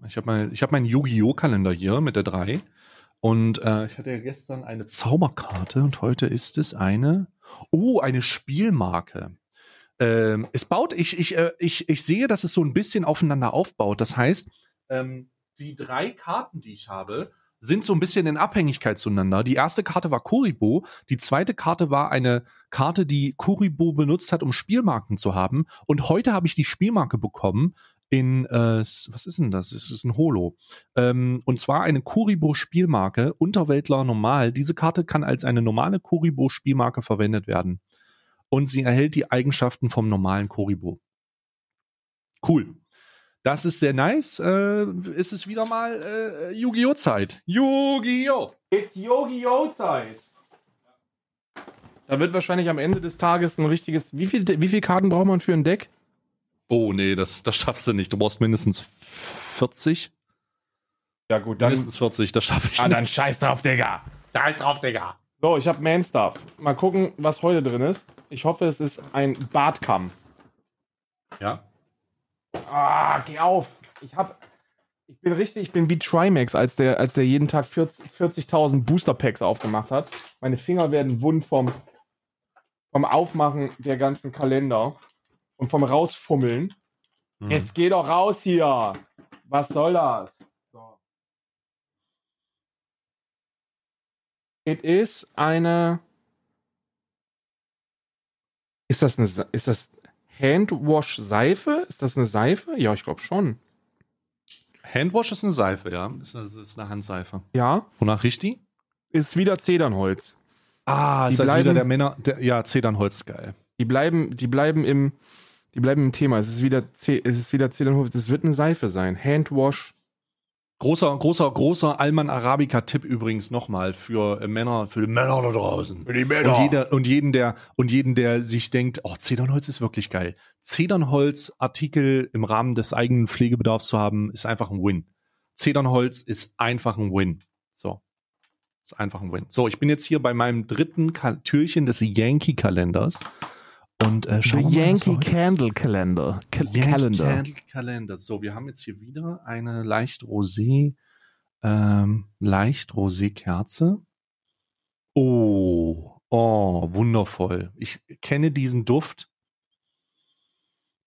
Ich habe mein, hab meinen Yu-Gi-Oh! Kalender hier mit der 3. Und äh, ich hatte ja gestern eine Zauberkarte und heute ist es eine, oh, eine Spielmarke. Ähm, es baut, ich, ich, äh, ich, ich sehe, dass es so ein bisschen aufeinander aufbaut. Das heißt, ähm, die drei Karten, die ich habe, sind so ein bisschen in Abhängigkeit zueinander. Die erste Karte war Kuribo, die zweite Karte war eine Karte, die Kuribo benutzt hat, um Spielmarken zu haben. Und heute habe ich die Spielmarke bekommen in, äh, was ist denn das? Es ist ein Holo. Ähm, und zwar eine Kuribo-Spielmarke, Unterweltler normal. Diese Karte kann als eine normale Kuribo-Spielmarke verwendet werden. Und sie erhält die Eigenschaften vom normalen Kuribo. Cool. Das ist sehr nice. Äh, ist es wieder mal äh, Yu-Gi-Oh! Zeit. Yu-Gi-Oh! It's Yu-Gi-Oh! Zeit. Da wird wahrscheinlich am Ende des Tages ein richtiges. Wie, viel, wie viele Karten braucht man für ein Deck? Oh, nee, das, das schaffst du nicht. Du brauchst mindestens 40. Ja, gut, dann. Mindestens 40, das schaffe ich ah, nicht. Ah, dann scheiß drauf, Digga. Scheiß drauf, Digga. So, ich habe Man-Stuff. Mal gucken, was heute drin ist. Ich hoffe, es ist ein Bartkamm. Ja. Ah, geh auf. Ich hab. Ich bin richtig, ich bin wie Trimax, als der, als der jeden Tag 40.000 40 Booster Packs aufgemacht hat. Meine Finger werden wund vom, vom Aufmachen der ganzen Kalender und vom Rausfummeln. Hm. Jetzt geh doch raus hier. Was soll das? So. Es ist eine. Ist das eine ist das Handwash Seife? Ist das eine Seife? Ja, ich glaube schon. Handwash ist eine Seife, ja. Ist eine, ist eine Handseife. Ja, Wonach riecht die? ist wieder Zedernholz. Ah, Die ist also wieder bleiben- der Männer. Der, ja, Zedernholz ist geil. Die bleiben, die bleiben im, die bleiben im Thema. Es ist wieder, Ce- es ist wieder Zedernholz. Es wird eine Seife sein. Handwash. Großer, großer, großer Alman Arabica-Tipp übrigens nochmal für äh, Männer, für die Männer da draußen. die Und, jeder, und, jeden, der, und jeden, der sich denkt, oh, Zedernholz ist wirklich geil. Zedernholz-Artikel im Rahmen des eigenen Pflegebedarfs zu haben, ist einfach ein Win. Zedernholz ist einfach ein Win. So. Ist einfach ein Win. So, ich bin jetzt hier bei meinem dritten Ka Türchen des Yankee-Kalenders. Und äh, schauen mal, was wir heute- Candle Calendar. Yankee Candle Calendar. So, wir haben jetzt hier wieder eine leicht rosé, ähm, leicht rosé Kerze. Oh, oh, wundervoll. Ich kenne diesen Duft.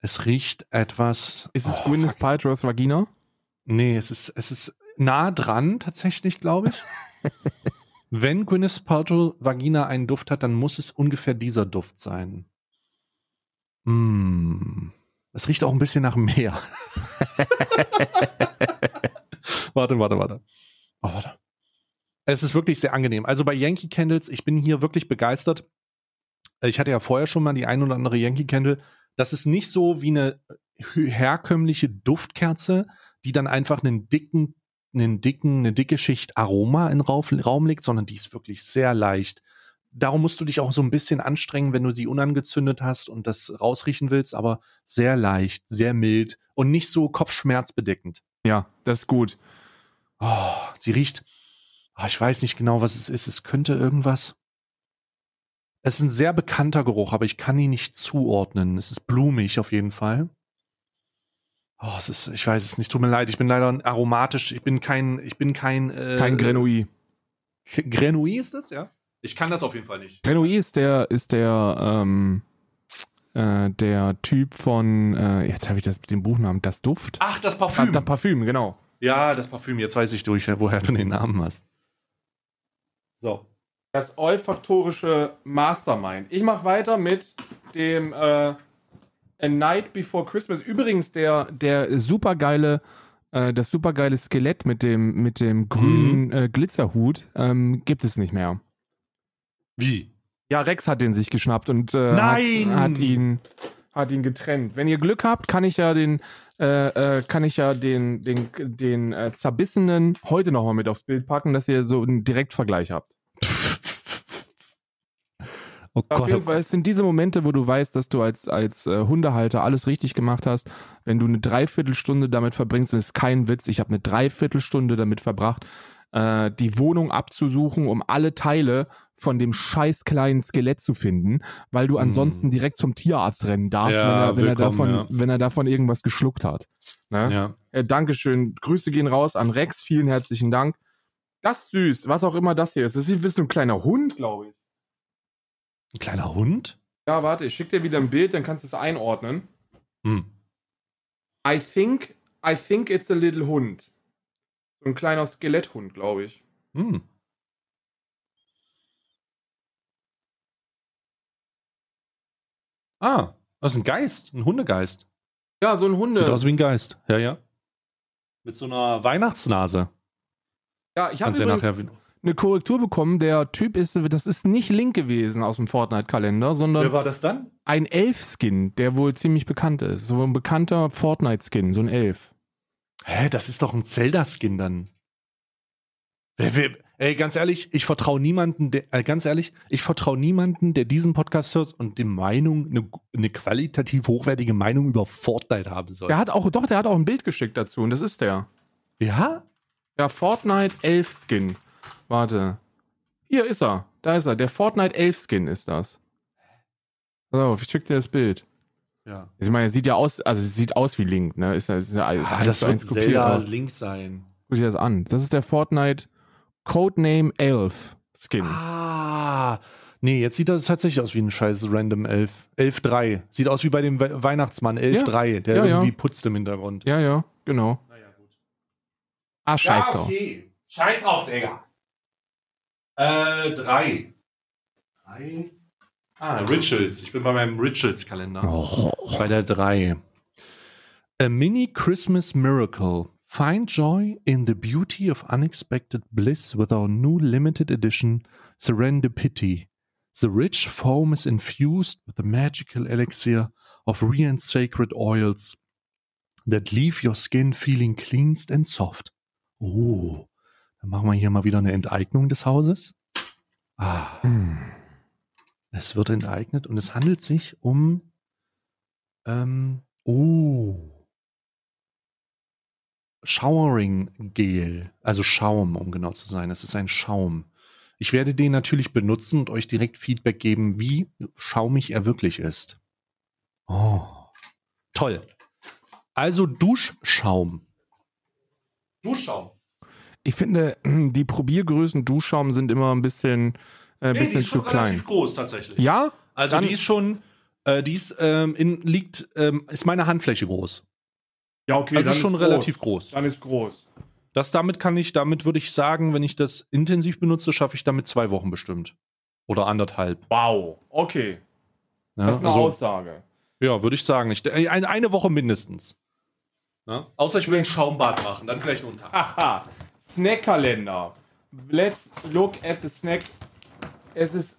Es riecht etwas. Ist es oh, Gwyneth. Paltrow's Vagina? Nee, es ist, es ist nah dran, tatsächlich, glaube ich. Wenn Gwyneth Paltrow Vagina einen Duft hat, dann muss es ungefähr dieser Duft sein. Mm. Es riecht auch ein bisschen nach Meer. warte, warte, warte. Oh, warte. Es ist wirklich sehr angenehm. Also bei Yankee Candles, ich bin hier wirklich begeistert. Ich hatte ja vorher schon mal die ein oder andere Yankee Candle. Das ist nicht so wie eine herkömmliche Duftkerze, die dann einfach einen dicken, einen dicken, eine dicke Schicht Aroma in Rauf, Raum legt, sondern die ist wirklich sehr leicht. Darum musst du dich auch so ein bisschen anstrengen, wenn du sie unangezündet hast und das rausriechen willst, aber sehr leicht, sehr mild und nicht so kopfschmerzbedeckend. Ja, das ist gut. Oh, sie riecht, oh, ich weiß nicht genau, was es ist. Es könnte irgendwas. Es ist ein sehr bekannter Geruch, aber ich kann ihn nicht zuordnen. Es ist blumig auf jeden Fall. Oh, es ist, ich weiß es nicht. Tut mir leid, ich bin leider aromatisch. Ich bin kein, ich bin kein. Äh, Kein Grenouille. Grenouille ist das, ja? Ich kann das auf jeden Fall nicht. Grenouille ist der, ist der, ähm, äh, der Typ von, äh, jetzt habe ich das mit dem Buchnamen, das Duft. Ach, das Ah, Parfüm. das Parfüm, genau. ja, das Parfüm. Jetzt weiß ich durch, woher du den Namen hast. So. Das olfaktorische Mastermind. Ich mache weiter mit dem äh, A Night Before Christmas. Übrigens der, der supergeile, äh, das supergeile Skelett mit dem, mit dem grünen äh, Glitzerhut ähm, gibt es nicht mehr. Wie? Ja, Rex hat den sich geschnappt und äh, Nein! Hat, hat ihn hat ihn getrennt. Wenn ihr Glück habt, kann ich ja den äh, äh, kann ich ja den den den äh, zerbissenen heute noch mal mit aufs Bild packen, dass ihr so einen Direktvergleich habt. Oh Auf Gott. jeden Fall, es sind diese Momente, wo du weißt, dass du als, als äh, Hundehalter alles richtig gemacht hast. Wenn du eine Dreiviertelstunde damit verbringst, das ist kein Witz, ich habe eine Dreiviertelstunde damit verbracht, äh, die Wohnung abzusuchen, um alle Teile von dem scheiß kleinen Skelett zu finden, weil du ansonsten direkt zum Tierarzt rennen darfst, Hm. Ja, wenn, er, wenn, er davon, ja. wenn er davon irgendwas geschluckt hat. Ne? Ja. Äh, Dankeschön. Grüße gehen raus an Rex. Vielen herzlichen Dank. Das ist süß, was auch immer das hier ist. Das ist so ein kleiner Hund, glaube ich. Ein kleiner Hund? Ja, warte, ich schicke dir wieder ein Bild, dann kannst du es einordnen. Hm. I think, I think it's a little Hund. So ein kleiner Skeletthund, glaube ich. Hm. Ah, das ist ein Geist, ein Hundegeist. Ja, so ein Hunde. Sieht aus wie ein Geist. Ja, ja. Mit so einer Weihnachtsnase. ja, ich habe ja nachher. eine Korrektur bekommen. Der Typ ist, das ist nicht Link gewesen aus dem Fortnite-Kalender, sondern war das dann? ein Elf-Skin, der wohl ziemlich bekannt ist. So ein bekannter Fortnite-Skin, so ein Elf. Hä, das ist doch ein Zelda-Skin dann. Ey, ganz ehrlich, ich vertraue niemanden, der, äh, ganz ehrlich, ich vertraue niemanden, der diesen Podcast hört und die Meinung, eine, eine qualitativ hochwertige Meinung über Fortnite haben soll. Der hat auch, doch, der hat auch ein Bild geschickt dazu und das ist der. Ja? Ja, Fortnite Elf Skin. Warte. Hier ist er. Da ist er. Der Fortnite Elf Skin ist das. Pass auf, ich schick dir das Bild. Ja. Ich meine, sieht ja aus, also sieht aus wie Link, ne? Ist, ja- ist, ja- ist Ah, eins das wird. Zelda aus. Link sein. Guck dir das an. Das ist der Fortnite Codename Elf Skin. Ah, Nee, jetzt sieht das tatsächlich aus wie ein scheiß Random 11. 11.3. Sieht aus wie bei dem We Weihnachtsmann 11.3, der Ja, ja. irgendwie putzt im Hintergrund. Ja, ja, genau. Naja, gut. Ah, scheiß drauf. okay. Scheiß drauf, Digga. Äh, drei. Drei. Ah, Rituals. Ich bin bei meinem Rituals-Kalender. Oh. Bei der 3. A mini Christmas miracle. Find joy in the beauty of unexpected bliss with our new limited edition Serendipity. The rich foam is infused with the magical elixir of rare and sacred oils that leave your skin feeling cleansed and soft. Oh, dann machen wir hier mal wieder eine Enteignung des Hauses. Ah. Hm. Es wird enteignet und es handelt sich um. Ähm, oh. Showering Gel. Also Schaum, um genau zu sein. Es ist ein Schaum. Ich werde den natürlich benutzen und euch direkt Feedback geben, wie schaumig er wirklich ist. Oh. Toll. Also Duschschaum. Duschschaum. Ich finde, die Probiergrößen Duschschaum sind immer ein bisschen, äh, Nee, bisschen die ist zu schon klein. relativ groß tatsächlich. Ja? Also Dann- die ist schon, äh, die ist, ähm, in, liegt, ähm, ist meine Handfläche groß. Ja, okay. also schon relativ groß. Dann ist groß. Das damit kann ich, damit würde ich sagen, wenn ich das intensiv benutze, schaffe ich damit zwei Wochen bestimmt. Oder anderthalb. Wow. Okay. Ja, Das ist eine also, Aussage. ja würde ich sagen. Ich, äh, eine, eine Woche mindestens. Ja? Außer ich will ein Schaumbad machen, dann vielleicht nur einen Tag. Haha. Snackkalender. Let's look at the snack. Es ist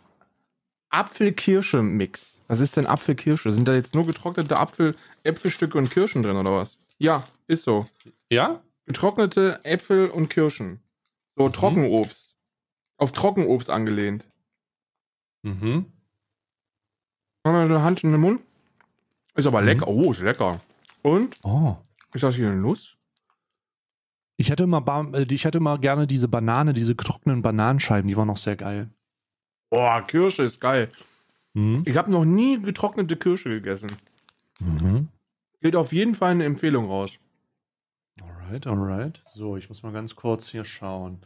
Apfel-Kirsche-Mix. Was ist denn Apfel-Kirsche? Sind da jetzt nur getrocknete Apfel, Äpfelstücke und Kirschen drin oder was? Ja, ist so. Ja? Getrocknete Äpfel und Kirschen. So Mhm. Trockenobst. Auf Trockenobst angelehnt. Mhm. Wir eine Hand in den Mund? Ist aber Mhm. lecker. Oh, ist lecker. Und? Oh. Ist das hier eine Nuss? Ich hatte immer, äh, ich hatte immer gerne diese Banane, diese getrockneten Bananenscheiben, die waren noch sehr geil. Boah, Kirsche ist geil. Mhm. Ich habe noch nie getrocknete Kirsche gegessen. Mhm. Geht auf jeden Fall eine Empfehlung raus. Alright, alright. So, ich muss mal ganz kurz hier schauen.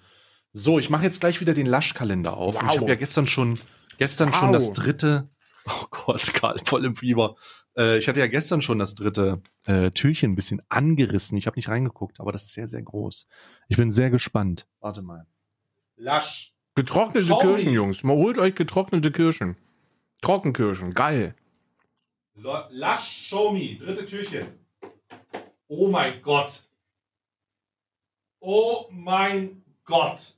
So, ich mache jetzt gleich wieder den Laschkalender auf. Und ich Wow. habe ja gestern schon, gestern Wow. schon das dritte. Oh Gott, Karl, voll im Fieber. Äh, ich hatte ja gestern schon das dritte äh, Türchen ein bisschen angerissen. Ich habe nicht reingeguckt, aber das ist sehr, sehr groß. Ich bin sehr gespannt. Warte mal. Lasch. Getrocknete Schau Kirschen, mich. Jungs. Mal holt euch getrocknete Kirschen. Trockenkirschen, geil. Lasch, show me. Dritte Türchen. Oh mein Gott. Oh mein Gott.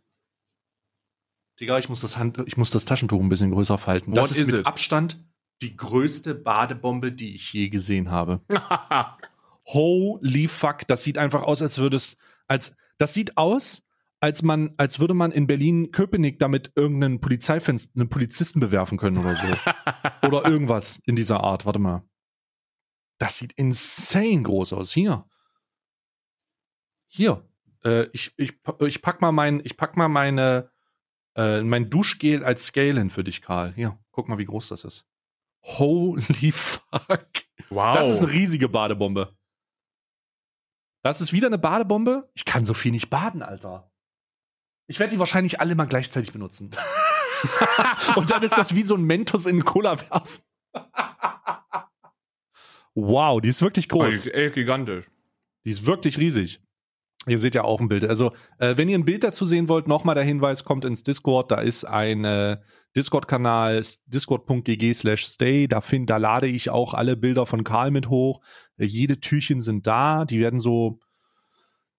Digga, ich muss das, Hand, ich muss das Taschentuch ein bisschen größer falten. Das What ist is mit it? Abstand die größte Badebombe, die ich je gesehen habe. Holy fuck, das sieht einfach aus, als würde es, als, das sieht aus, als man, als würde man in Berlin Köpenick damit irgendeinen Polizeifenster, einen Polizisten bewerfen können oder so. oder irgendwas in dieser Art. Warte mal. Das sieht insane groß aus. Hier. Hier. Äh, ich, ich, ich pack mal mein, ich pack mal meine, äh, mein Duschgel als Scale hin für dich, Karl. Hier, guck mal, wie groß das ist. Holy fuck. wow. Das ist eine riesige Badebombe. Das ist wieder eine Badebombe. Ich kann so viel nicht baden, Alter. Ich werde die wahrscheinlich alle mal gleichzeitig benutzen. Und dann ist das wie so ein Mentos in Cola werfen. wow, die ist wirklich Oh, die groß. ist echt gigantisch. Die ist wirklich riesig. Ihr seht ja auch ein Bild. Also, äh, wenn ihr ein Bild dazu sehen wollt, nochmal der Hinweis, kommt ins Discord. Da ist ein äh, Discord-Kanal, discord.gg slash stay. Da, find, da lade ich auch alle Bilder von Karl mit hoch. Äh, jede Türchen sind da. Die werden so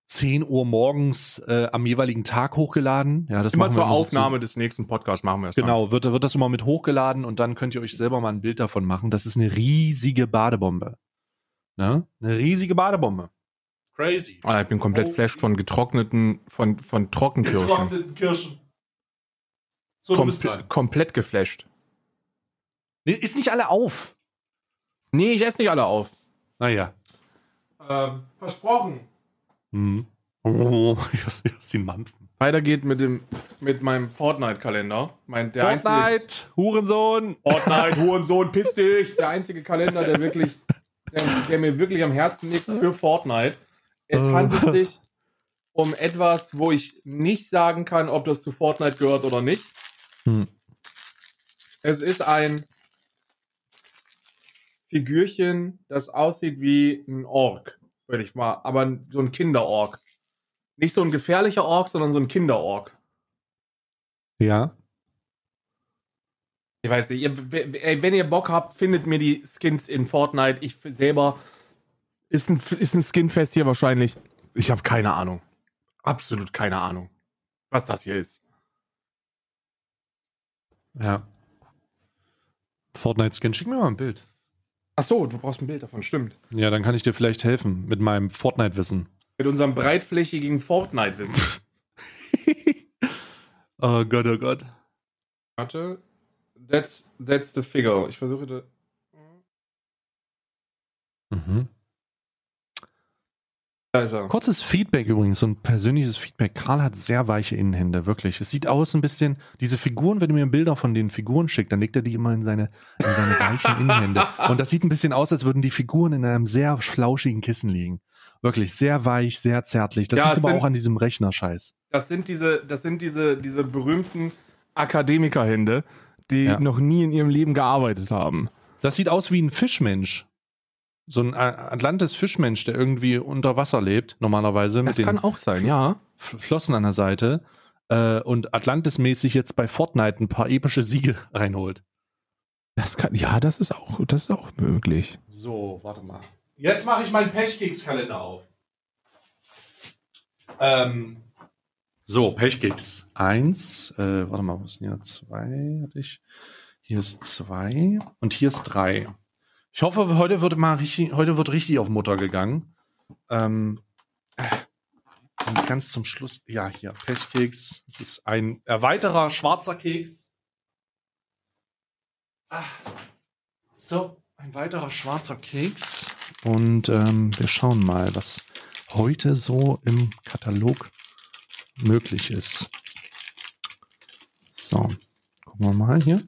10 Uhr morgens äh, am jeweiligen Tag hochgeladen. Ja, das Immer zur immer so- Aufnahme des nächsten Podcasts machen wir es. Genau, wird, wird das immer mit hochgeladen und dann könnt ihr euch selber mal ein Bild davon machen. Das ist eine riesige Badebombe. Ne? Eine riesige Badebombe. Crazy. Alter, ich bin komplett Oh. flashed von getrockneten, von, von Trockenkirschen. Getrockneten Kirschen. So, du bist Komple dran. komplett geflasht. Nee, Ist nicht alle auf. Nee, ich esse nicht alle auf. Naja. Ähm, versprochen. Mhm. Oh, die Mampfen. Weiter geht mit dem mit meinem Fortnite-Kalender. Mein, der einzige Fortnite, Hurensohn. Fortnite, Hurensohn, piss dich. Der einzige Kalender, der wirklich, der, der mir wirklich am Herzen liegt für Fortnite. Es Äh. handelt sich um etwas, wo ich nicht sagen kann, ob das zu Fortnite gehört oder nicht. Hm. Es ist ein Figürchen, das aussieht wie ein Ork, würde ich mal, aber so ein Kinderork. Nicht so ein gefährlicher Ork, sondern so ein Kinderork. Ja. Ich weiß nicht, ihr, wenn ihr Bock habt, findet mir die Skins in Fortnite. Ich selber ist ein, ist ein Skinfest hier wahrscheinlich. Ich habe keine Ahnung. Absolut keine Ahnung, was das hier ist. Ja. Fortnite-Skin, schick mir mal ein Bild. Ach so, du brauchst ein Bild davon, stimmt. Ja, dann kann ich dir vielleicht helfen mit meinem Fortnite-Wissen. Mit unserem breitflächigen Fortnite-Wissen. oh Gott, oh Gott. Warte. That's, that's the figure. Ich versuche da. Mhm. Er. Kurzes Feedback übrigens, so ein persönliches Feedback. Karl hat sehr weiche Innenhände, wirklich. Es sieht aus ein bisschen, diese Figuren, wenn du mir Bilder von den Figuren schickt, dann legt er die immer in seine, in seine weichen Innenhände. Und das sieht ein bisschen aus, als würden die Figuren in einem sehr flauschigen Kissen liegen. Wirklich sehr weich, sehr zärtlich. Das Ja, sieht es aber sind- auch an diesem Rechnerscheiß. Das sind diese, das sind diese, diese berühmten Akademikerhände, die Ja. noch nie in ihrem Leben gearbeitet haben. Das sieht aus wie ein Fischmensch. So ein Atlantis-Fischmensch, der irgendwie unter Wasser lebt, normalerweise, Das mit kann auch sein, ja. Flossen an der Seite. Äh, und Atlantis-mäßig jetzt bei Fortnite ein paar epische Siege reinholt. Das kann, ja, das ist auch, das ist auch möglich. So, warte mal. Jetzt mache ich meinen Pechkeks-Kalender auf. Ähm, so, Pechkeks. Eins, äh, warte mal, wo ist denn hier? Zwei hatte ich. Hier ist zwei und hier ist drei. Ich hoffe, heute wird mal richtig, heute wird richtig auf Mutter gegangen. Ähm, äh, und ganz zum Schluss, ja, hier, Pechkeks. Es ist ein erweiterer schwarzer Keks. Ah. So, ein weiterer schwarzer Keks. Und ähm, wir schauen mal, was heute so im Katalog möglich ist. So, gucken wir mal hier.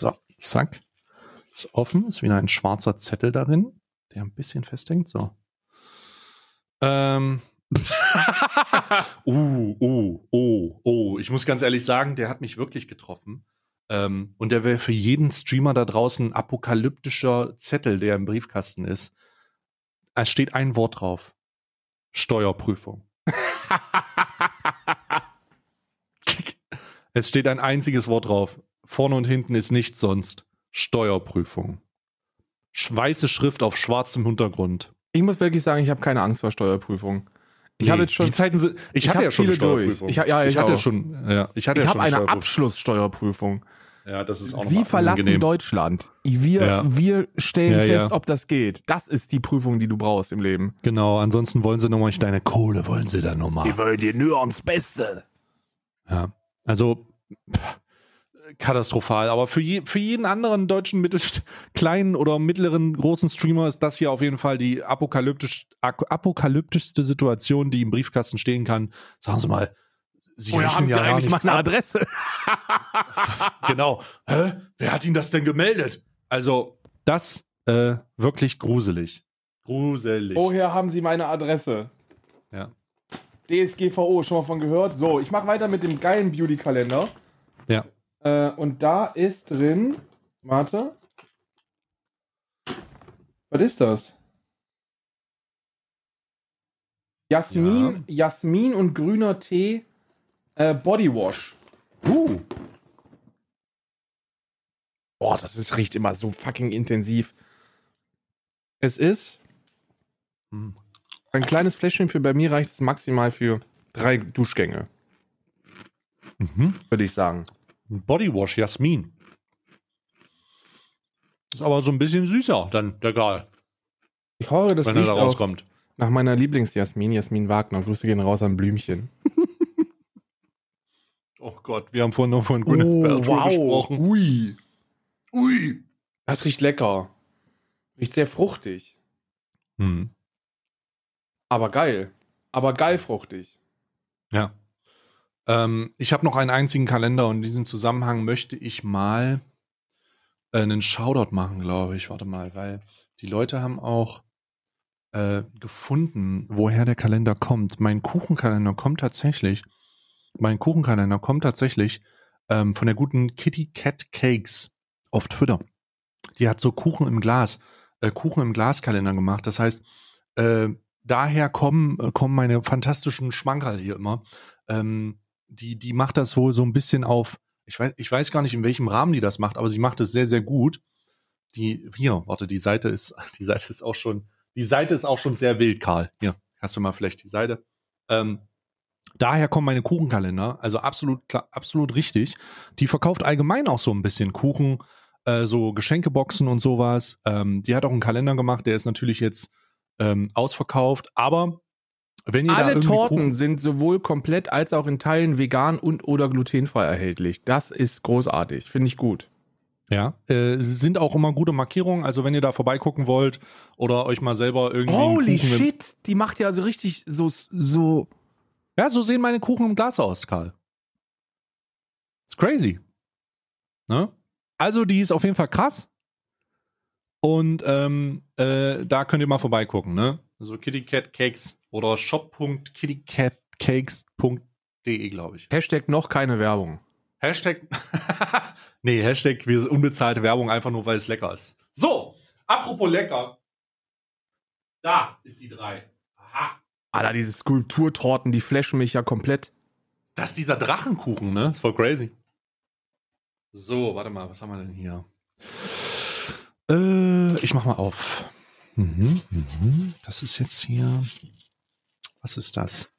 So, zack. Ist offen, ist wieder ein schwarzer Zettel darin, der ein bisschen festhängt. So. Ähm. uh, uh, oh, oh. Ich muss ganz ehrlich sagen, der hat mich wirklich getroffen. Ähm, und der wäre für jeden Streamer da draußen ein apokalyptischer Zettel, der im Briefkasten ist. Es steht ein Wort drauf. Steuerprüfung. es steht ein einziges Wort drauf. Vorne und hinten ist nichts sonst. Steuerprüfung. Weiße Schrift auf schwarzem Hintergrund. Ich muss wirklich sagen, ich habe keine Angst vor Steuerprüfung. Ich Nee, habe jetzt schon, Die Zeiten sind, ich, ich hatte ja schon eine viele durch. Ich ja, ich hatte auch. schon, ja, ich hatte ich ja habe schon eine Steuerprüfung. Abschlusssteuerprüfung. Ja, das ist auch Sie verlassen angenehm. Deutschland. Wir, Ja. wir stellen Ja, fest, ja. ob das geht. Das ist die Prüfung, die du brauchst im Leben. Genau, ansonsten wollen sie nochmal deine Kohle, wollen sie dann nochmal. wollen dir nur ans Beste. Ja, also pff, katastrophal. Aber für, je, für jeden anderen deutschen mittelst kleinen oder mittleren großen Streamer ist das hier auf jeden Fall die apokalyptisch, apokalyptischste Situation, die im Briefkasten stehen kann. Sagen Sie mal, Sie rechnen haben Sie ja eigentlich meine ab. Adresse? Genau. Hä? Wer hat Ihnen das denn gemeldet? Also, das äh, wirklich gruselig. Gruselig. Woher haben Sie meine Adresse? Ja. DSGVO, schon mal von gehört? So, ich mache weiter mit dem geilen Beauty-Kalender. Ja. Äh, und da ist drin. Warte. Was ist das? Jasmin, Jasmin und grüner Tee äh, Bodywash. Uh. Boah, das ist, riecht immer so fucking intensiv. Es ist Hm. ein kleines Fläschchen für bei mir reicht es maximal für drei Duschgänge, Mhm. würde ich sagen. Bodywash, Jasmin. Ist aber so ein bisschen süßer, dann der Karl, Ich hoffe, das wenn er da rauskommt. nach meiner Lieblings-Jasmin, Jasmin Wagner. Grüße gehen raus an Blümchen. Oh Gott, wir haben vorhin noch von Gwyneth Paltrow gesprochen. Ui. Ui. Das riecht lecker. Riecht sehr fruchtig. Hm. Aber geil. Aber geil fruchtig. Ja. Ähm, ich habe noch einen einzigen Kalender und in diesem Zusammenhang möchte ich mal äh, einen Shoutout machen, glaube ich. Warte mal, weil die Leute haben auch äh, gefunden, woher der Kalender kommt. Mein Kuchenkalender kommt tatsächlich, mein Kuchenkalender kommt tatsächlich ähm, von der guten Kitty Cat Cakes auf Twitter. Die hat so Kuchen im Glas, äh, Kuchen im Glaskalender gemacht. Das heißt, äh, daher kommen, äh, kommen meine fantastischen Schmankerl hier immer. Ähm, die, die macht das wohl so ein bisschen auf, ich weiß, ich weiß gar nicht, in welchem Rahmen die das macht, aber sie macht es sehr, sehr gut. Die, hier, warte, die Seite ist, die Seite ist auch schon, die Seite ist auch schon sehr wild, Karl. Hier, hast du mal vielleicht die Seite. Ähm, daher kommen meine Kuchenkalender, also absolut, klar, absolut richtig. Die verkauft allgemein auch so ein bisschen Kuchen, äh, so Geschenkeboxen und sowas. Ähm, die hat auch einen Kalender gemacht, der ist natürlich jetzt ähm, ausverkauft, aber Alle Torten Kuchen sind sowohl komplett als auch in Teilen vegan und oder glutenfrei erhältlich. Das ist großartig, finde ich gut. Ja, äh, sind auch immer gute Markierungen. Also wenn ihr da vorbeigucken wollt oder euch mal selber irgendwie. Holy shit, die macht ja also richtig so so. Ja, so sehen meine Kuchen im Glas aus, Karl. It's crazy. Ne? Also die ist auf jeden Fall krass. Und ähm, äh, da könnt ihr mal vorbeigucken, ne? Also Kitty Cat Cakes oder shop.kittycatcakes.de, glaube ich. Hashtag noch keine Werbung. Hashtag. nee, Hashtag wir unbezahlte Werbung einfach nur, weil es lecker ist. So, apropos lecker. Da ist die drei. Aha. Alter, diese Skulpturtorten, die flashen mich ja komplett. Das ist dieser Drachenkuchen, ne? Ist voll crazy. So, warte mal, was haben wir denn hier? Äh, ich mach mal auf. Mhm, mhm. Das ist jetzt hier. Was ist das?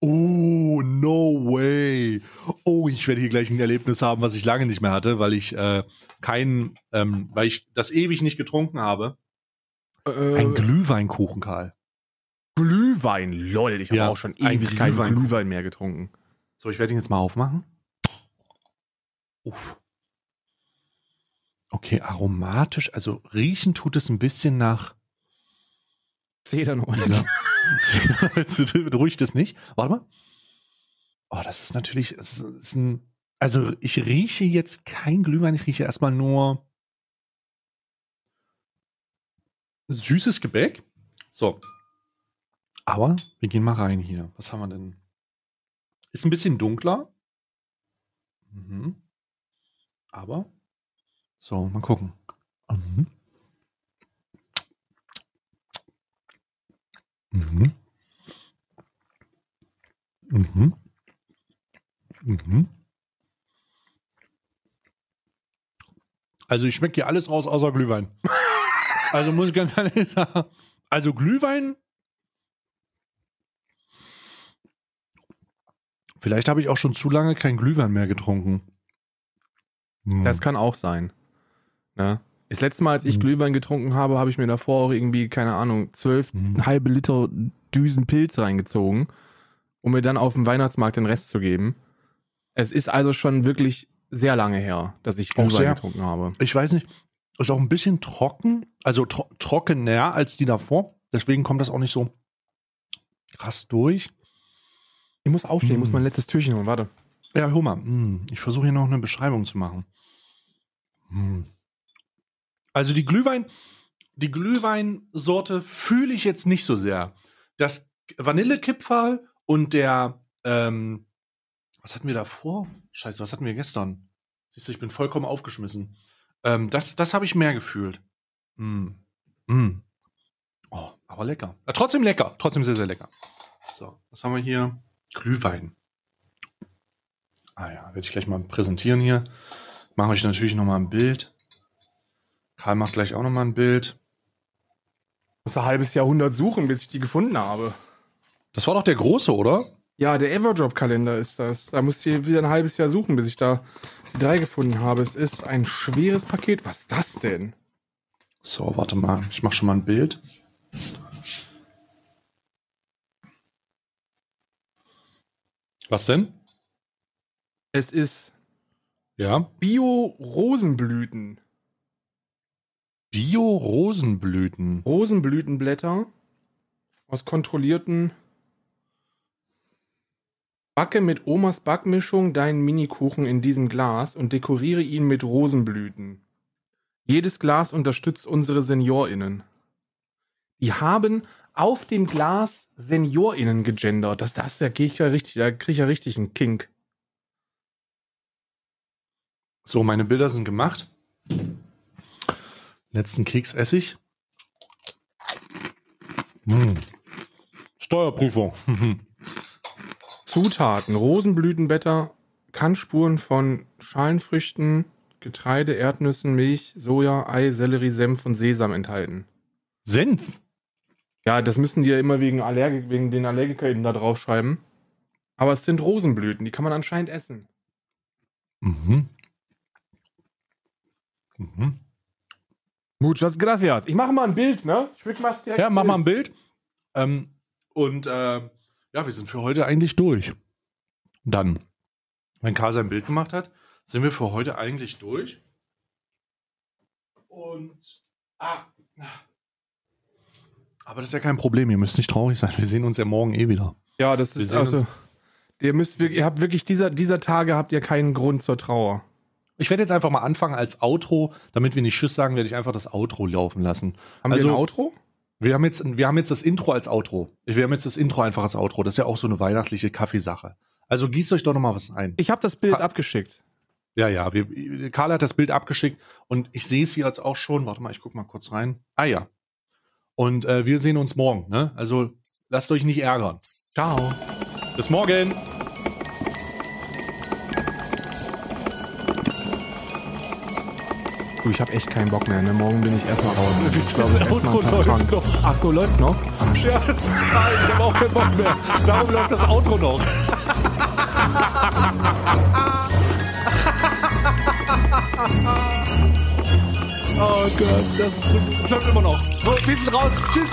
Oh, no way. Oh, ich werde hier gleich ein Erlebnis haben, was ich lange nicht mehr hatte, weil ich äh, kein, ähm, weil ich das ewig nicht getrunken habe. Äh, ein Glühweinkuchen, Karl. Glühwein, lol. Ich habe ja, auch schon ewig keinen Glühwein. Glühwein mehr getrunken. So, ich werde ihn jetzt mal aufmachen. Uff. Okay, aromatisch, also riechen tut es ein bisschen nach Zedernholz. Zedernholz, ruhig das nicht. Warte mal. Oh, das ist natürlich, das ist ein, also ich rieche jetzt kein Glühwein, ich rieche erstmal nur süßes Gebäck. So. Aber wir gehen mal rein hier. Was haben wir denn? Ist ein bisschen dunkler. Mhm. Aber so, mal gucken. Mhm. Mhm. Mhm. Mhm. Also ich schmecke hier alles raus außer Glühwein. also muss ich ganz ehrlich sagen. Also Glühwein. Vielleicht habe ich auch schon zu lange kein Glühwein mehr getrunken. Hm. Das kann auch sein. Ne? Das letzte Mal, als ich mhm. Glühwein getrunken habe, habe ich mir davor auch irgendwie, keine Ahnung, zwölf mhm. halbe Liter Düsen Pilz reingezogen, um mir dann auf dem Weihnachtsmarkt den Rest zu geben. Es ist also schon wirklich sehr lange her, dass ich Glühwein sehr, getrunken habe. Ich weiß nicht, ist auch ein bisschen trocken, also tro trockener als die davor. Deswegen kommt das auch nicht so krass durch. Ich muss aufstehen, ich muss hm. mein letztes Türchen holen, warte. Ja, hör mal, hm, ich versuche hier noch eine Beschreibung zu machen. Hm. Also die Glühwein, die Glühweinsorte fühle ich jetzt nicht so sehr. Das Vanillekipferl und der, ähm, was hatten wir davor? Scheiße, was hatten wir gestern? Siehst du, ich bin vollkommen aufgeschmissen. Ähm, das das habe ich mehr gefühlt. Mm. Mm. Oh, aber lecker. Ja, trotzdem lecker. Trotzdem sehr, sehr lecker. So, was haben wir hier? Glühwein. Ah ja, werde ich gleich mal präsentieren hier. Mache ich natürlich nochmal ein Bild. Karl macht gleich auch nochmal ein Bild. Ich muss ein halbes Jahrhundert suchen, bis ich die gefunden habe. Das war doch der große, oder? Ja, der Everdrop-Kalender ist das. Da musste ich wieder ein halbes Jahr suchen, bis ich da die drei gefunden habe. Es ist ein schweres Paket. Was ist das denn? So, warte mal. Ich mache schon mal ein Bild. Was denn? Es ist ja. Bio-Rosenblüten. Bio-Rosenblüten. Rosenblütenblätter aus kontrollierten. Backe mit Omas Backmischung deinen Minikuchen in diesem Glas und dekoriere ihn mit Rosenblüten. Jedes Glas unterstützt unsere SeniorInnen. Die haben auf dem Glas SeniorInnen gegendert. Das, das, da gehe ich ja richtig, da kriege ich ja richtig einen Kink. So, meine Bilder sind gemacht. Letzten Keks esse ich. Hm. Steuerprüfung. Zutaten: Rosenblütenblätter, Kannspuren von Schalenfrüchten, Getreide, Erdnüssen, Milch, Soja, Ei, Sellerie, Senf und Sesam enthalten. Senf? Ja, das müssen die ja immer wegen, Allergik, wegen den Allergikern da draufschreiben. Aber es sind Rosenblüten, die kann man anscheinend essen. Mhm. Mhm. Muchas gracias. Ich mache mal ein Bild, ne? Ich mach direkt Ja, mach mal ein Bild. Ähm, und äh, ja, wir sind für heute eigentlich durch. Dann, wenn Karl sein Bild gemacht hat, sind wir für heute eigentlich durch. Und ah, aber das ist ja kein Problem. Ihr müsst nicht traurig sein. Wir sehen uns ja morgen eh wieder. Ja, das Wir ist also. uns. Ihr müsst ihr habt wirklich dieser, dieser Tage habt ihr keinen Grund zur Trauer. Ich werde jetzt einfach mal anfangen als Outro, damit wir nicht Tschüss sagen, werde ich einfach das Outro laufen lassen. Haben Also- wir ein Outro? Wir haben jetzt, wir haben jetzt das Intro als Outro. Wir haben jetzt das Intro einfach als Outro. Das ist ja auch so eine weihnachtliche Kaffeesache. Also gießt euch doch noch mal was ein. Ich habe das Bild Ha- abgeschickt. Ja, ja, wir, Karl hat das Bild abgeschickt und ich sehe es hier jetzt auch schon. Warte mal, ich guck mal kurz rein. Ah ja. Und äh, wir sehen uns morgen. Ne? Also lasst euch nicht ärgern. Ciao. Bis morgen. Du, ich habe echt keinen Bock mehr. Ne? Morgen bin ich erstmal raus. Ich das erstmal Outro Tag läuft noch. Ach so, läuft noch? Scherz. Nein, ich habe auch keinen Bock mehr. Darum läuft das Outro noch. oh Gott, das, ist so, das läuft immer noch. So, wir sind raus. Tschüss.